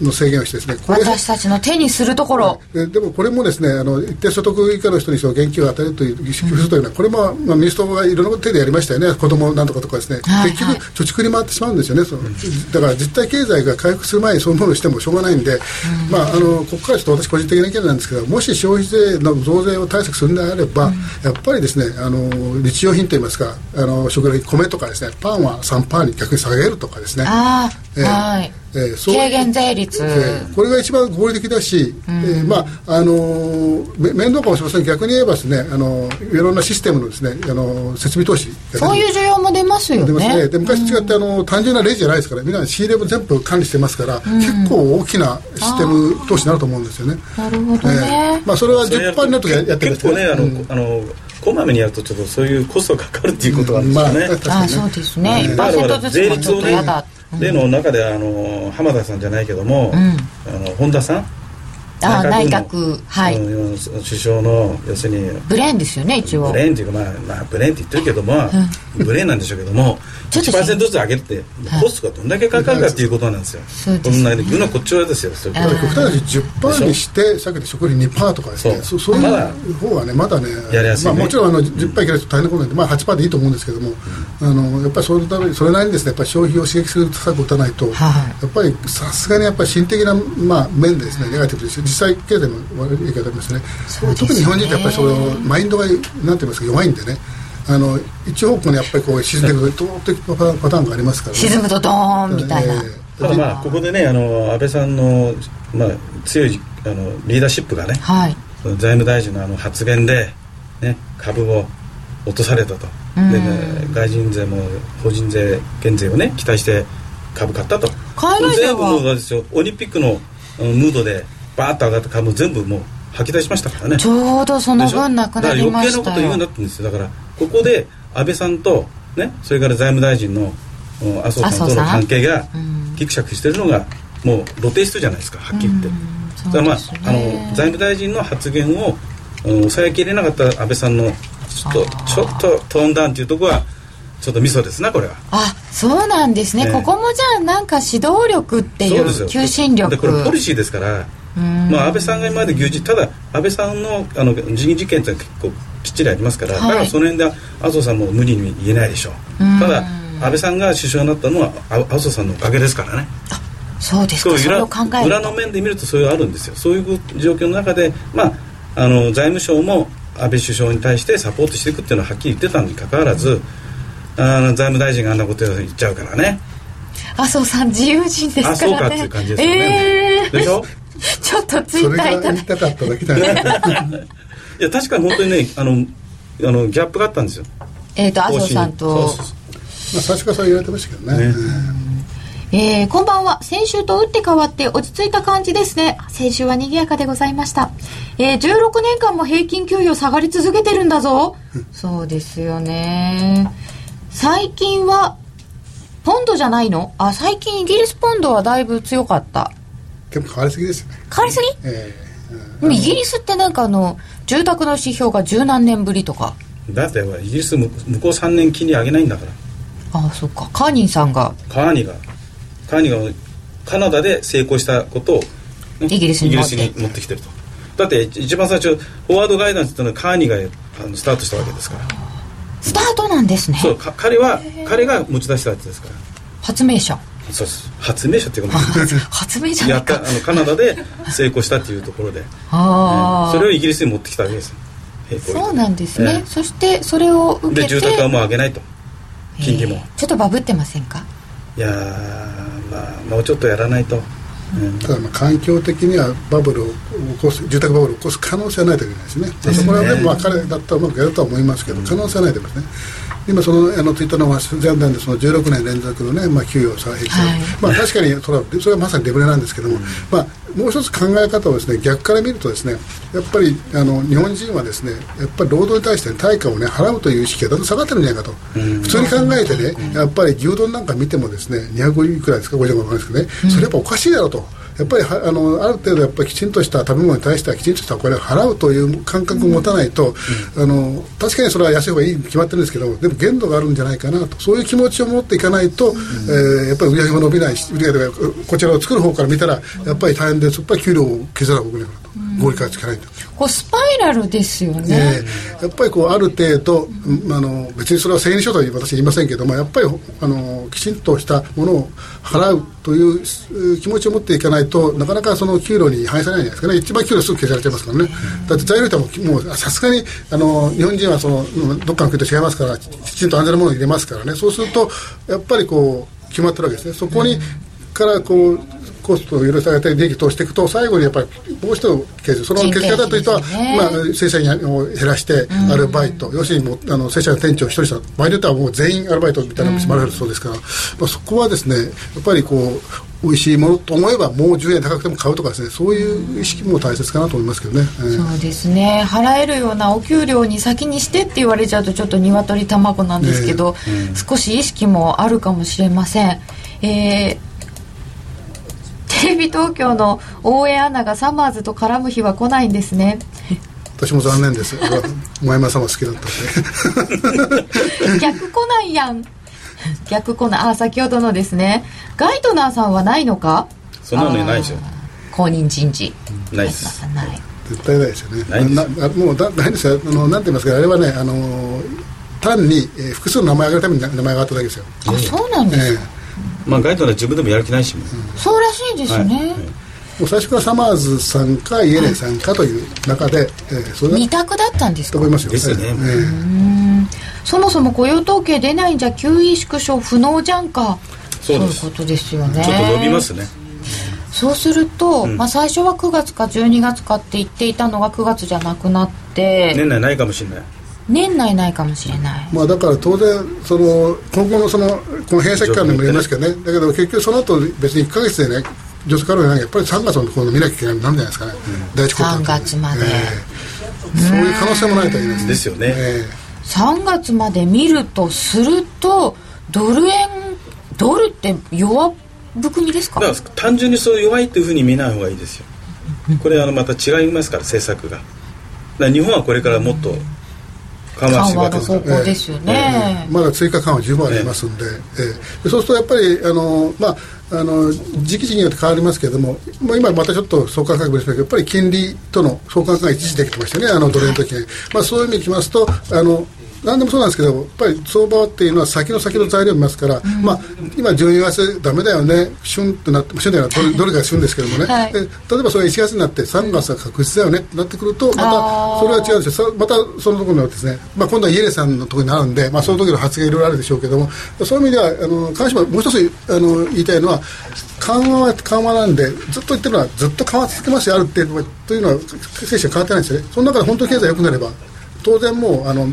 の制限をしてですね。私たちの手にするところ。ででもこれもですねあの一定所得以下の人に現金を与えるという支給するというのは、うん、これも、まあ、民主党がいろんな手でやりましたよね。子供なんとかとかですね、はいはい、結局貯蓄に回ってしまうんですよね。そのだから実体経済が回復する前にそういうものをしてもしょうがないんで、うん、まああのここからちょっと私個人的な意見なんですけどもし消費税の増税を対策するのであれば、うん、やっぱりですねあの日用品といいますかあの食料米とかですねパンは3パーに逆に下げるととかですね。ああ、えーはい、えーそう。軽減税率、えーこれが一番合理的だし、えーまああのーめ面倒かもしれません。逆に言えばですね、あのーいろんなシステムのですね、あのー設備投資がそういう需要も出ますよ出ますね。ねで昔違って、あの単純なレジじゃないですからみんな仕入れも全部管理してますから、結構大きなシステム投資になると思うんですよね。なるほどね、えーまあ、それはそれやる10%になるとややってるんですけど。結構ねあの、うん。あのこまめにやるとちょっとそういうコストがかかるっていうことがあるんですよね、まあ確かにね。あそうですね、だから1%ずつもちょっと嫌だ、例の中であの浜田さんじゃないけども、あの本田さんあ内の。閣。はい、うん首相の要するに。ブレーンですよね一応。ブレーンっていうか、まあ、まあブレーンって言ってるけども、ブレーンなんでしょうけどもちょっと1%ずつ上げるってコストがどんだけかかるかっていうことなんですよ、そうですね。こんなに言うのはこっちはですよ。それ極端な話10%にしてさっきで食費2%とかですねそうそそういうまだ方がねまだねやりやすいね。まあ、もちろんあの10%いけないと大変なことなんで、まあ、8%でいいと思うんですけども、あのやっぱりそれためにそれなりにですねやっぱり消費を刺激する策を打たないと、はいやっぱりさすがにやっぱり心的な、まあ、面でですねネガティブですよ実際経済も悪い影響がありますねね。特に日本人ってやっぱりそのマインドがなんて言いますか弱いんでね。あの一方向にやっぱりこう沈んでいくとパパターンがありますから、ね、沈むとドーンみたいな、えーただまあここでねあの安倍さんの、まあ、強いあのリーダーシップがねはいその財務大臣のあの発言で、ね、株を落とされたと、うんでね外人税も法人税減税をね期待して株買ったと海外では全部もうですよオリンピックのうんムードでバーッと上がった株も全部もう吐き出しましたからね。ちょうどその分なくなりまだしたよ。から余計なこと言うんだってんです。よだからここで安倍さんとねそれから財務大臣のうん麻生さんとの関係がうん。ギクシャクしてるのがもう露呈してるじゃないですかはっきり言って。そうだからまああの財務大臣の発言をうん抑えきれなかった安倍さんのちょっとちょっとトーンダウンというところはちょっとミソですなこれは。あそうなんですね、ええ。ここもじゃあなんか指導力っていそう求心力。でこれポリシーですから、んまあ、安倍さんが今まで牛耳ただ安倍さんのあの人事権って結構きっちりありますから、はい。だからその辺で麻生さんも無理に言えないでしょう。うん。ただ安倍さんが首相になったのはあ麻生さんのおかげですからね。そうです裏裏と。の面で見るとそういうのあるんですよ。そういう状況の中で、まあ、あの財務省も安倍首相に対してサポートしていくっていうのははっきり言ってたにもかかわらず、あの財務大臣があんなこと言っちゃうからね。麻生さん自由人ですからね。あそうかっていう感じですよね、えー。でしょ？ちょっとツイッターいただいてが言いたかっただけだね いや確かに本当にねあのあのギャップがあったんですよえっ、と麻生さんとそうそうそうまあ最初からそう言われてましたけどねねえーこんばんは。先週と打って変わって落ち着いた感じですね。先週は賑やかでございました。えー16年間も平均給与下がり続けてるんだぞ。そうですよね。最近は、ポンドじゃないの？あ、最近イギリスポンドはだいぶ強かった。でも変わりすぎですよね。変わりすぎ？えでもイギリスってなんかあの、住宅の指標が十何年ぶりとか。だってイギリス向向こう3年金利上げないんだから。あ、そっか。カーニンさんが。カーニがカーニがカナダで成功したことを、ねイギリスに持って。イギリスに持ってきてると。だって一番最初フォワードガイダンスっていうのはカーニがあのスタートしたわけですから。スタートなんですね。そうか彼は彼が持ち出したやつですから。発明者。そうです。発明者っていうか 発明じゃなやった。あのカナダで成功したっていうところで、ああ。それをイギリスに持ってきたわけですそうなんですね、えそしてそれをえ受けてで住宅はもう上げないと。金利も、えー。ちょっとバブってませんか？いやーまあもうちょっとやらないと、うん。ただまあ環境的にはバブルを起こす住宅バブルを起こす可能性はないといけないですね。まあそこら辺はまあ彼だったらうまくやるとは思いますけど可能性はないと思いますね。今そのあのツイッターの前段でその16年連続のね、まあ、給与差平均、はい。まあ確かにそれはそれはまさにデブレなんですけども、まあもう一つ考え方をですね逆から見るとですねやっぱりあの日本人はですねやっぱり労働に対して対価をね払うという意識がだんだん下がってるんじゃないかと、普通に考えてねやっぱり牛丼なんか見てもですね200いくらですか？50万ですけどね、それやっぱおかしいだろうと。やっぱりはあのある程度やっぱりきちんとした食べ物に対してはきちんとしたお金を払うという感覚を持たないと、あの確かにそれは安い方がいいに決まってるんですけどでも限度があるんじゃないかなと。そういう気持ちを持っていかないと、えーやっぱり売り上げも伸びないし売り上げがこちらを作る方から見たらやっぱり大変ですやっぱり給料を削らなきゃいけないと、合理化がつかないと。こうスパイラルですよね、えーやっぱりこうある程度、うんあの別にそれは整理書とは私は言いませんけどもやっぱりあのきちんとしたものを払うというう気持ちを持っていかないとなかなかその給料に反映されないんじゃないですかね。一番給料すぐ消されちゃいますからね。だって材料費はもうもうさすがにあの日本人はそのうんどっかの国と違いますからきちんと安全なものを入れますからね。そうするとやっぱりこう決まってるわけですね。そこにからこうコストを許されて利益通していくと最後にやっぱりもう一度削る。その削り方としては、ね、まあ、正社員を減らしてアルバイト、うん、要するにもあの正社員の店長一人した場合によってはもう全員アルバイトみたいなのもあるそうですから、うん、まあ、そこはですねやっぱりこう美味しいものと思えばもう10円高くても買うとかですねそういう意識も大切かなと思いますけどね、えー、そうですね。払えるようなお給料に先にしてって言われちゃうとちょっと鶏卵なんですけど、えーうん、少し意識もあるかもしれません。えーテレビ東京の大江アナがサマーズと絡む日は来ないんですね。私も残念です。前山さんは好きだったんで。逆来ないやん。逆来ない。あ先ほどのですね。ガイトナーさんはないのか？そんなのないですよ。公認人事。ないです。ない。絶対ないですよね。なもうだないですよ。あのなんて言いますかあれはねあの単に、えー、複数の名前を挙げるために名前が上がっただけですよ。あそうなんですか、えーまあガイドは自分でもやる気ないし、うん、そうらしいですね、はい。はい。もう最初からサマーズさんかイエレンさんかという中で、えー、そ二択だったんですか？と思いますよ。ですよね、えー、そもそも雇用統計出ないんじゃ給位縮小不能じゃんか。そういうことですよね。ちょっと伸びますね。そうすると、うん、まあ、最初は9月か12月かって言っていたのが9月じゃなくなって。年内ないかもしれない年内ないかもしれない、まあ、だから当然その今後のそのこの閉鎖期間にもよりますけどね。だけど結局その後別に1か月でね女性からやっぱり3月のところ見なきゃいけない。なんじゃないですかね、うん、第一クォーター3月まで、えー、そういう可能性もないといけないですよね、えー、3月まで見るとするとドル円ドルって弱含みですか？だから単純にそう弱いっていうふうに見ない方がいいですよ。これあのまた違いますから政策が。日本はこれからもっと緩和の方向ですよね、まだ追加緩和十分ありますんで,、えー、そうするとやっぱりあの、まあ、あの時期時によって変わりますけれども、まあ、今またちょっと相関関係ですけどやっぱり金利との相関が一致できてましたね。あのドル円の時に、まあ、そういう意味でいきますとあの何でもそうなんですけどやっぱり相場っていうのは先の先の材料を見ますから、うん、まあ、今12月だめだよね旬ってなって旬ではどれが旬ですけどもね、はい、例えばそれが1月になって3月は確実だよねってなってくるとまたそれは違うんですよ。またそのところのですね、まあ、今度はイエレさんのところになるんで、まあ、その時の発言いろいろあるでしょうけどもそういう意味ではあの関ももう一つあの言いたいのは緩和は緩和なんでずっと言ってるのはずっと緩和続けますよある程度というのは精神変わってないんですよね。その中で本当に経済良くなれば当然もうあの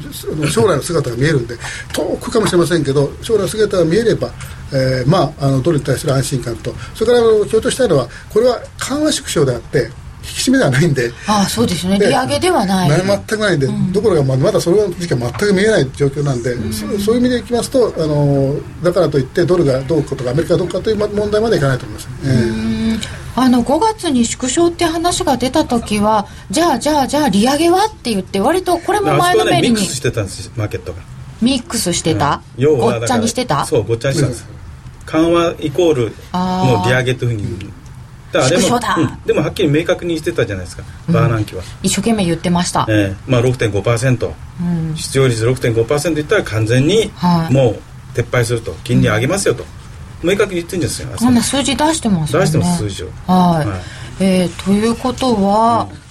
将来の姿が見えるんで遠くかもしれませんけど将来の姿が見えれば、えー、まああのドルに対する安心感とそれから強調したいのはこれは緩和縮小であって引き締めではないんでああそうですね。利上げではない。全くないんで、うん、どころかまだその時期は全く見えない状況なんで、うん、そそういう意味でいきますとあのだからといってドルがどうことかアメリカがどうかという問題までいかないと思います、ね、あの5月に縮小って話が出た時はじゃあじゃあじゃあ利上げはって言って割とこれも前のめりに、ミックスしてたんですマーケットが。ミックスしてた、うん、ごっちゃにしてた？そうごっちゃにしたんです、緩和イコールもう利上げというふうに。だあれも、うん、でもはっきり明確にしてたじゃないですか、バーナンキは、一生懸命言ってました、えーまあ6.5%、うん、失業率6.5%いったら完全にもう撤廃すると。金利上げますよと、明確に言ってるんですよこんな数字出してますね。出してます数字を。はい、はい、えー、ということは、うん。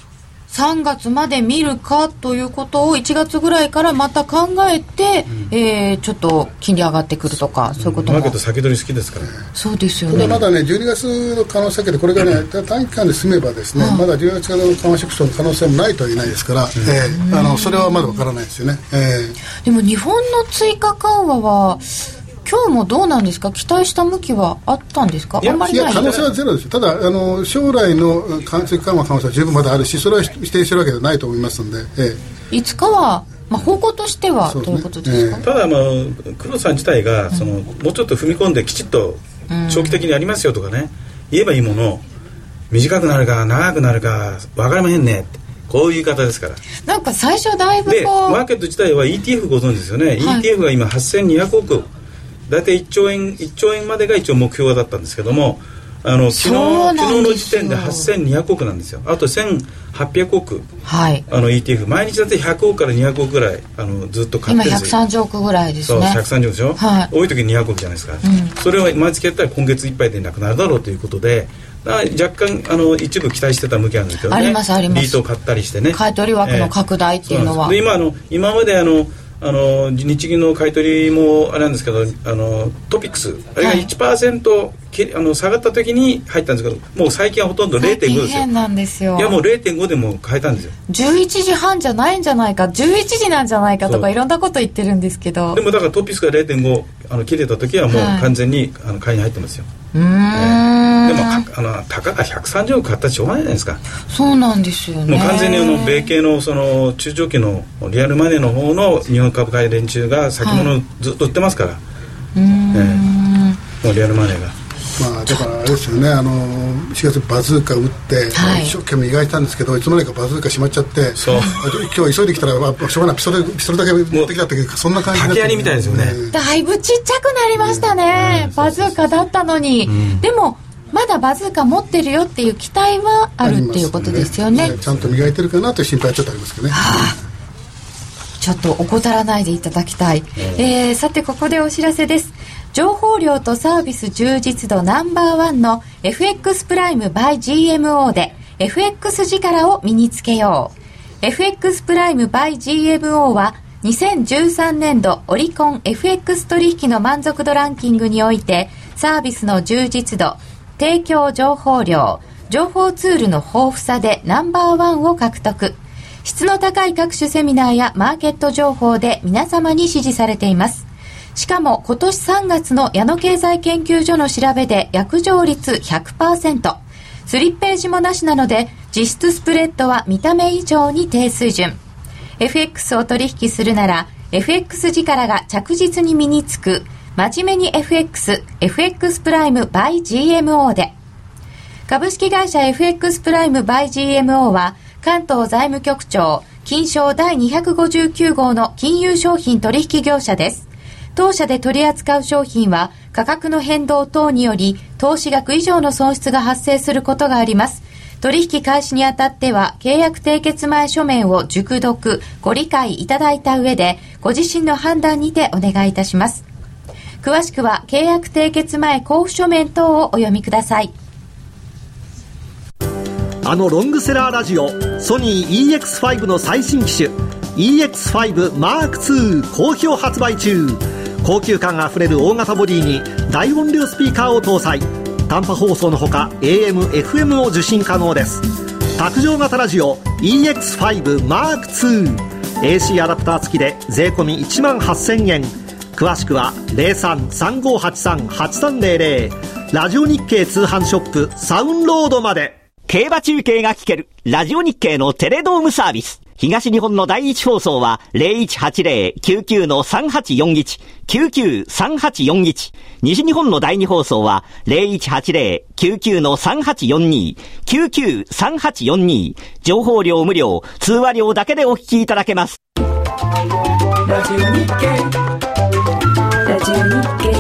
3月まで見るかということを1月ぐらいからまた考えて、うん、えー、ちょっと金利上がってくるとか、そういうことも。マーケット先取り好きですから。ねそうですよね。まだね12月の可能性だけどこれがね短期間で済めばですね、まだ12月の緩和縮小の可能性もないとは言えないですから、うん、えー、あのそれはまだわからないですよね、えー、でも日本の追加緩和は今日もどうなんですか？期待した向きはあったんですか？あんまりない可能性はゼロですただあの将来の関税緩和可能性は十分まだあるしそれは否定してるわけではないと思いますので、ええ、いつかはまあ、方向としてはどういうことですか、えー、ただ、まあ、黒さん自体がその、うん、もうちょっと踏み込んできちっと長期的にやりますよとかね、言えばいいもの短くなるか長くなるか分かりませんね。こういう言い方ですから。なんか最初だいぶでマーケット自体は ETF ご存知ですよね、はい、ETF が今8200億大体1兆円1兆円までが一応目標だったんですけどもあの昨日昨日の時点で8200億なんですよ。あと1800億、はい、あの ETF 毎日だって100億から200億ぐらいあのずっと買ってるんです今130億ぐらいですね。そう130億でしょ、はい、多い時200億じゃないですか、うん、それを毎月やったら今月いっぱいでなくなるだろうということで若干あの一部期待してた向きあるんですけどね。ありますあります。リートを買ったりしてね。買取枠の拡大っていうのは、えー、で今あの今まであのあの日銀の買い取りもあれなんですけどあのトピックス。あれが1%、けあの下がった時に入ったんですけどもう最近はほとんど0.5ですよ。変なんですよ。いやもう0.5でも変えたんですよ。11時半じゃないんじゃないか11時なんじゃないかとかいろんなこと言ってるんですけど。でもだからトピックスが0.5あの切れた時はもう完全に、あの買いに入ってますようーん、でもかあのたかが130億買ったらしょうがないじゃないですか。そうなんですよね。もう完全にあの米系のその中長期のリアルマネーの方の日本株買い連中が先物ずっと売ってますから、うーん、え。もうリアルマネーがまあ、だからあれですよねあの4月バズーカ打って、はい。一生懸命磨いたんですけどいつの間にかバズーカ閉まっちゃってそう。あ今日急いできたら、まあ、しょうがない。ピストルピストルだけ持ってきたってそんな感じになって竹槍みたいですよね。だいぶちっちゃくなりましたね、バズーカだったのに、でもまだバズーカ持ってるよっていう期待はあるっていうことですよね。ちゃんと磨いてるかなという心配はちょっとありますけどね、ちょっと怠らないでいただきたい、えーさてここでお知らせです情報量とサービス充実度ナンバーワンの FX プライム by GMO で FX 力を身につけよう FX プライム by GMO は2013年度オリコン FX 取引の満足度ランキングにおいてサービスの充実度提供情報量情報ツールの豊富さでナンバーワンを獲得質の高い各種セミナーやマーケット情報で皆様に支持されています。しかも今年3月の矢野経済研究所の調べで約定率100%。スリッページもなしなので実質スプレッドは見た目以上に低水準。FX を取引するなら FX 力が着実に身につく真面目に FX、FX プライム by GMO で。株式会社 FX プライム by GMO は関東財務局長金賞第259号の金融商品取引業者です。当社で取り扱う商品は価格の変動等により投資額以上の損失が発生することがあります。取引開始にあたっては契約締結前書面を熟読、ご理解いただいた上でご自身の判断にてお願いいたします。詳しくは契約締結前交付書面等をお読みください。あのロングセラーラジオソニー EX5 の最新機種 EX5M2 好評発売中高級感あふれる大型ボディに大音量スピーカーを搭載。短波放送のほか AM、FM を受信可能です。卓上型ラジオ EX5M2AC アダプター付きで税込1万8000円。詳しくは0335838300ラジオ日経通販ショップサウンロードまで。競馬中継が聞ける、ラジオ日経のテレドームサービス。東日本の第一放送は0180-99-3841、99-3841。西日本の第二放送は0180-99-3842、99-3842。情報量無料、通話料だけでお聞きいただけます。ラジオ日経ラジオ日経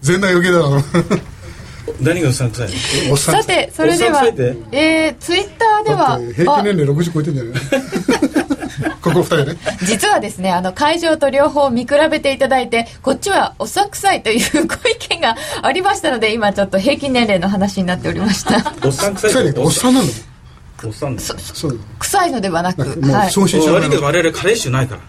全然余計だな何がうさんくさいっさんさて、それではえー、ツイッターでは平均年齢60超えてんじゃない？ここ二人ね。あ実はですね、あの、会場と両方見比べていただいて、こっちはおっさん臭いというご意見がありましたので、今ちょっと平均年齢の話になっておりました。おっさんくさい臭いねおっさんなの？おっさん臭いのではなく、なんかもうはい。正真正悪いけど我々カレー臭ないから。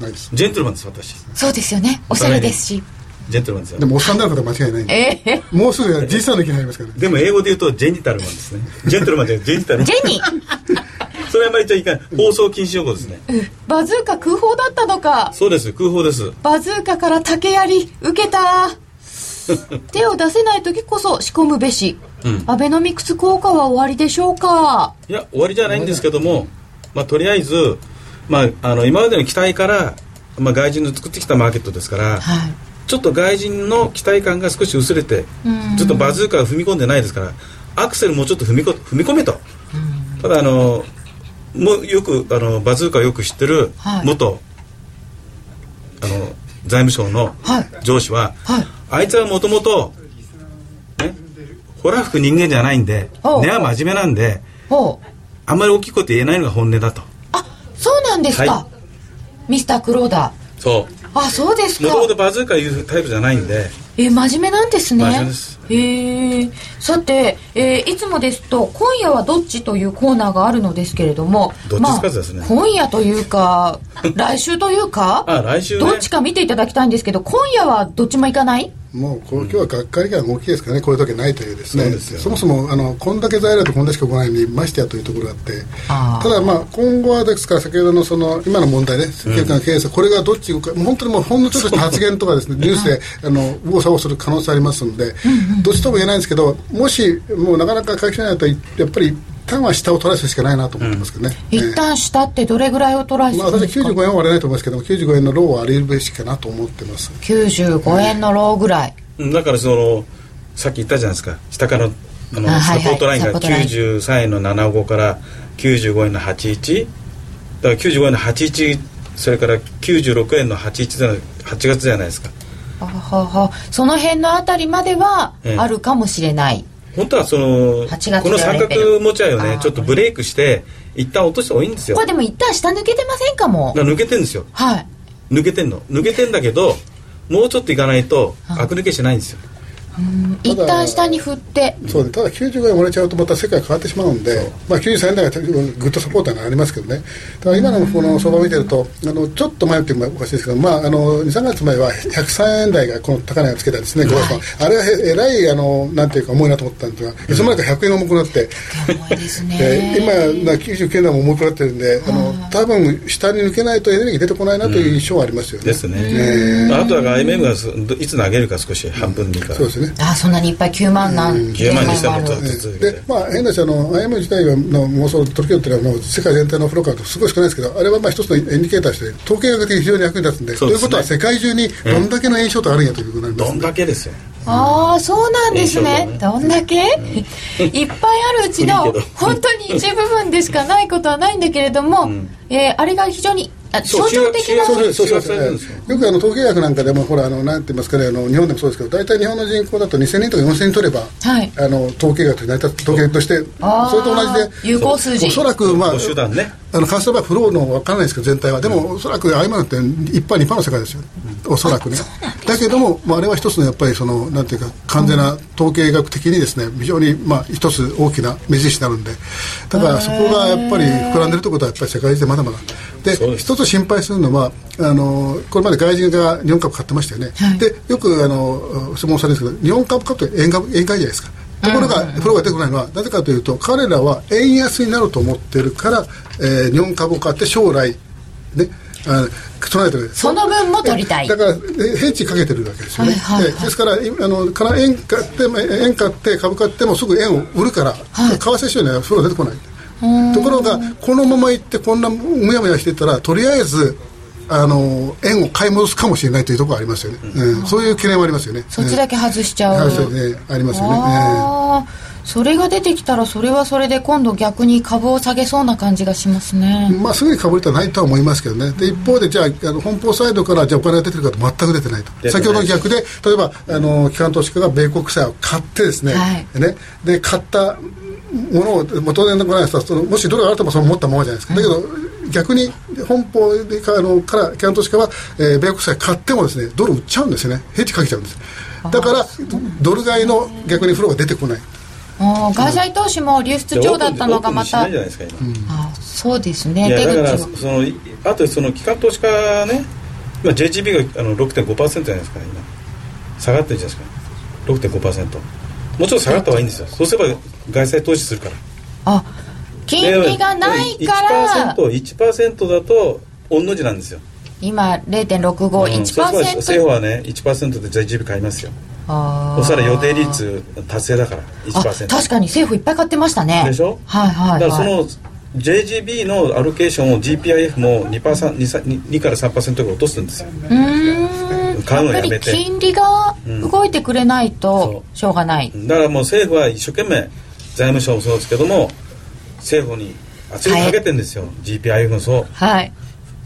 ないです。ジェントルマンです私。そうですよね。おしゃれですし。ジェントルマンですよ。でもおっさんになることは間違いないええもうすぐじいさんの域になりますからでも英語で言うとジェニタルマンですね。ジェントルマンじゃジェニタルマン。ジェニー。それはあんまり言っちゃいかん放送禁止用語ですね。バズーカ空砲だったのか。そうです空砲です。バズーカから竹槍受けた。手を出せない時こそ仕込むべし、うん。アベノミクス効果は終わりでしょうか。いや終わりじゃないんですけども、まあ、とりあえず、まあ、あの今までの期待から、まあ、外人の作ってきたマーケットですから、はいちょっと外人の期待感が少し薄れて、うん。ちょっとバズーカが踏み込んでないですからアクセルもうちょっと踏みこ踏み込めと、ただあのもうよくあのバズーカをよく知ってるはい。元、あの財務省のはい。上司は、はい。あいつはもともとほら吹く人間じゃないんで根は真面目なんであんまり大きいこと言えないのが本音だと。あそうなんですか、はミスタークローダー。そあそうですか。うもともとバズーカいうタイプじゃないんで。えー、真面目なんですね。真面目です。へえさて、えーいつもですと「今夜はどっち?」というコーナーがあるのですけれどもどっちつかずですね。まあ、今夜というか 来週というかあ来週ね。どっちか見ていただきたいんですけど今夜はどっちも行かない？もう今日はがっかりが大きいですからね、こういう時ないというですね、そうですよそもそもあのこんだけ材料とこんだけしか来ないのに、ましてやというところがあって、ただ、まあ、今後はですから、先ほどのその今の問題ね、世間の経営者、これがどっちか、もう本当にもうほんのちょっとした発言とかですね、ニュースであの右往左往する可能性ありますので、どっちとも言えないんですけど、もし、もうなかなか回復しないと、やっぱり一旦は下を取らせるしかないなと思いますけどね。ええ。一旦下ってどれぐらいをトライすまあ、私はるんですか、95円は割れないと思いますけども、95円のローを割れるべきかなと思ってます。95円のローぐらい、うん。だからそのさっき言ったじゃないですか。下からのあのあはいはい。サポートラインがサポートライン。93円の75から95円の81だから95円の81それから96円の81での8月じゃないですか。あはは。その辺のあたりまではええ。あるかもしれない、本当はその8月この三角持ち合いをねちょっとブレイクして一旦落とした方がいいんですよ。これでも一旦下抜けてませんかも。抜けてんですよはい。抜けてんの。抜けてんだけどもうちょっといかないと悪抜けしないんですよ一旦下に振って。そうでただ95円割れちゃうとまた世界変わってしまうんで、まあ、93円台がグッドサポーターがありますけどね。ただ今のこの相場を見てるとあのちょっと前っていうのもおかしいですけど、まあ、あの23月前は103円台がこの高値をつけたんですね、5月のあれはへえらいあのなんていうか重いなと思ったんですが、いつの間にか100円が重くなって、重いですね。で今な99円台も重くなってるんであの多分下に抜けないとエネルギー出てこないなという印象はありますよね。ですね、あとは IMM がすいつ投げるか少し半分にから、そうですねあそんなにいっぱい9万何10万にしてもある。ずっとでまあ、変な話あの IM 自体はの妄想取り組むっていうのはもう世界全体のフローカーとすごい少ないですけどあれはまあ一つのエンディケーターとして統計学的に非常に役に立つんでそうですね。ということは世界中にどんだけの炎症とあるんやということになります。どんだけですよ。ああそうなんですね。印どんだけ？いっぱいあるうちの本当に一部分でしかないことはないんだけれども、えーあれが非常に象徴的な。そうそうそう。そう集約されるんですよよくあの統計学なんかでもほらあのなんて言いますかねあの日本でもそうですけど大体日本の人口だと2000人とか4000人取れば、はい。あの統計学と成り立つ統計としてそれと同じで。有効数字。おそらくまあご手段ねあのカスタマーフローの分からないですけど全体は。でもおそらくあ今のって一般二般の世界ですよおそらくね。だけども、まあ、あれは一つのやっぱりそのなんていうか完全な統計学的にですね非常にまあ一つ大きな目印になるんで。だからそこがやっぱり膨らんでるということはやっぱり世界中でまだまだ。で一つ心配するのはあのこれまで外人が日本株買ってましたよね、でよくあの質問されるんですけど日本株買うと円株円買いじゃないですかところが、フローが出てこないのは、なぜかというと、彼らは円安になると思ってるから、えー日本株を買って将来、ね、あ備えてるその分も取りたい。だから、えヘッジかけてるわけですよね。はいはいはい。でですから、いあのから円買っても、円買って株買ってもすぐ円を売るから、為替市場にはフローが出てこない。ところが、このままいって、こんなむやむやしてたら、とりあえず、あの円を買い戻すかもしれないというところがありますよね、うん。そういう懸念はありますよね。そっちだけ外しちゃう、ね。ありますよね。それが出てきたらそれはそれで今度逆に株を下げそうな感じがしますね、まあ、すぐにかぶりとはないとは思いますけどね、で一方で、じゃあ、あの本邦サイドからじゃあお金が出てるかと全く出てないと、先ほどの逆で、例えばあの機関投資家が米国債を買ってですね、はい。ね。で買ったものを、まあ当然のことなんですもしドルがあるともその持ったままじゃないですか、だけど、逆に本邦でかあのから機関投資家は、えー米国債買ってもですねドル売っちゃうんですよね、ヘッジかけちゃうんです。だからドル買いの逆にフローが出てこない。外債投資も流出超だったのがまた。そうですね。いや出だから口がそのあとその機関投資家ね今 JGB があの6.5%じゃないですか今。下がってるじゃないですか。6.5%もちろん下がった方がいいんですよ。そうすれば外債投資するから。あ金利がないから、1%, 1だと御の字なんですよ、今0.651%、うん、そうすれば政府はね1%で JGB 買いますよ。あー。そら予定率達成だからあ1%確かに政府いっぱい買ってましたね。でしょ？はいはいはい。だからその JGB のアロケーションを GPIF も 2, 2, 2から3%ぐらい落とすんですよ。うーん。買うのやめて。金利が動いてくれないとしょうがない、だからもう政府は一生懸命財務省もそうですけども政府に圧力かけてるんですよ、GPIF もそうはい。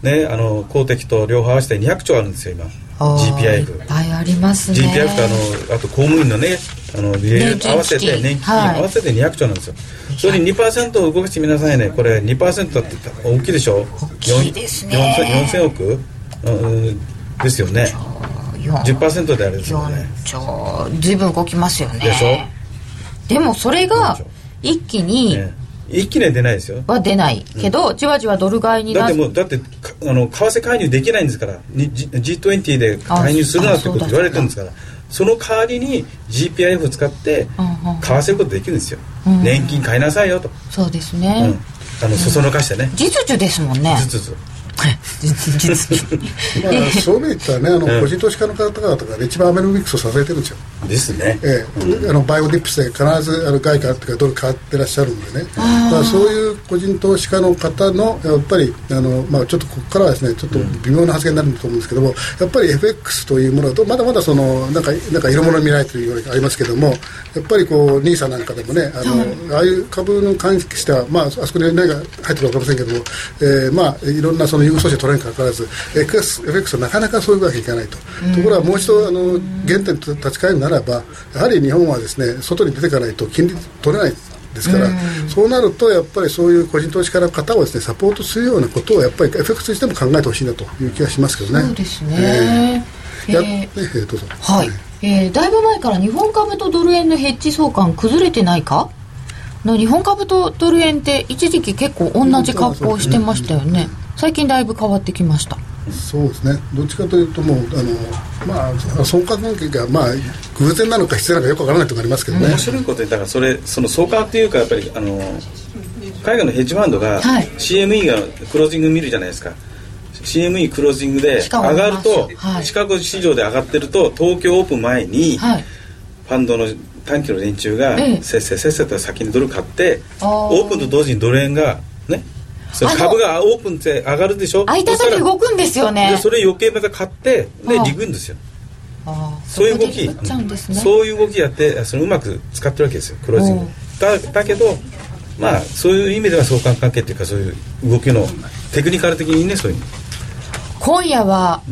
ねあの公的と両方合わせて200兆あるんですよ今。あーい GPIF っぱいありますね。GPIF とあのあと公務員のねあの合わせて年金はい。合わせて200兆なんですよ。それに2%を動かしてみなさいね。これ2%だって大きいでしょ？大きいですね。4000 4000億、うん、ですよね。10%であれですよね。4兆。随分動きますよね。でしょ？でもそれが4兆一気にね一気には出ないですよ。は出ないけど、じわじわドル買いになだってもうだってかあの為替介入できないんですからに G- G20 で介入するなってこと言われてるんですからその代わりに GPIF を使ってうんうん買わせることできるんですよ、うん年金買いなさいよと、そうですうん。ね、あのそそのかしてね、実需ですもんね。ずつずつまあ、そういう意味で言ったらねあの、うん個人投資家の方々が一番アベノミクスを支えてるんですよ。ですね、ええ。あの buy on dips で必ずあの外貨というかドル買ってらっしゃるんでね。だからそういう個人投資家の方のやっぱりあの、まあ、ちょっとここからはですねちょっと微妙な発言になると思うんですけどもやっぱり FX というものとまだまだそのなんかなんか色物見ないというよりがありますけどもやっぱりこう NISA なんかでもねあの、ああいう株の関係しては、まあ、あそこに何が入ってるか分かりませんけども、えーまあ、いろんなその優遇措置を取れにかかわらず FX, FX はなかなかそういうわけにいかないと、ところがもう一度あの原点に立ち返るならばやはり日本はですね外に出ていかないと金利取れないですから、そうなるとやっぱりそういう個人投資家の方をですねサポートするようなことをやっぱり FX にしても考えてほしいなという気がしますけどね。そうですね、えー。やえどうぞ。はい、えーだいぶ前から日本株とドル円のヘッジ相関崩れてないか？の日本株とドル円って一時期結構同じ格好をしてましたよね最近だいぶ変わってきました。そうですね、どっちかというと、もう、あのまあ、相関関係が、まあ、偶然なのか必要なのかよくわからないところありますけどね、面白いことでだからそれその相関っていうかやっぱりあの海外のヘッジファンドがはい。CME がクロージング見るじゃないですか。CME クロージングで上がると、はい。シカゴ市場で上がってると東京オープン前に、はい。ファンドの短期の連中がええ。せっせせっせと先にドル買ってオープンと同時にドル円がね株がオープンって上がるでしょ？間そしたらで動くんですよね。でそれ余計また買ってであーリグんですよ。そういう動き。そういう動きやってそれをうまく使ってるわけですよクロージング。うん。だだけどまあそういう意味では相関関係っていうかそういう動きのテクニカル的にねそういう今夜は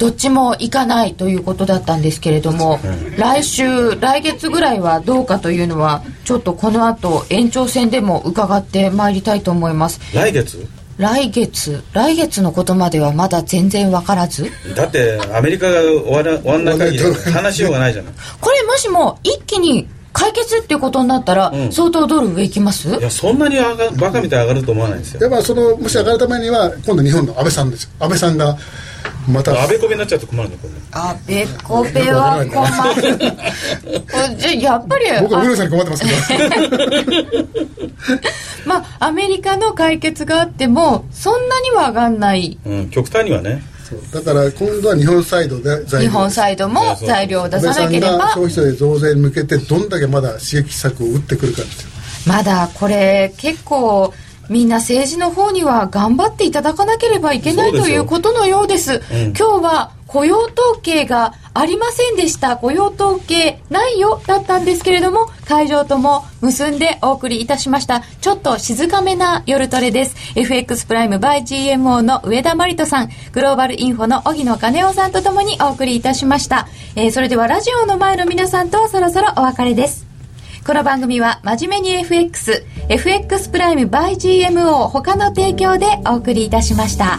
どっちも行かないということだったんですけれども、来週来月ぐらいはどうかというのはちょっとこの後延長戦でも伺ってまいりたいと思います。来月？来月。来月のことまではまだ全然わからず。だってアメリカが終わら終わんない限り話しようがないじゃない。これもしも一気に解決っていうことになったら、ん。相当ドル上行きます？いやそんなに上がバカみたいに上がると思わないんですよ。やっぱそのもし上がるためには、今度、日本の安倍さんです。よ、安倍さんがまた、あべこべになっちゃうと困るのこれ。あべこべは困る。じゃあやっぱり僕はウルさんに困ってますけど、まあアメリカの解決があってもそんなには上がんない。うん極端にはね。だから今度は日本サイドで材料。日本サイドも材料を出さなければ。が消費税増税に向けて、どんだけまだ刺激策を打ってくるかですよ。まだこれ結構みんな政治の方には頑張っていただかなければいけないということのようです。うん。今日は雇用統計がありませんでした。雇用統計ないよだったんですけれども会場とも結んでお送りいたしました。ちょっと静かめな夜トレです。FX プライム by GMO の上田真理人さんグローバルインフォの荻野金夫さんとともにお送りいたしました、えーそれではラジオの前の皆さんとそろそろお別れですこの番組は真面目に FX、FX プライム by GMO 他の提供でお送りいたしました。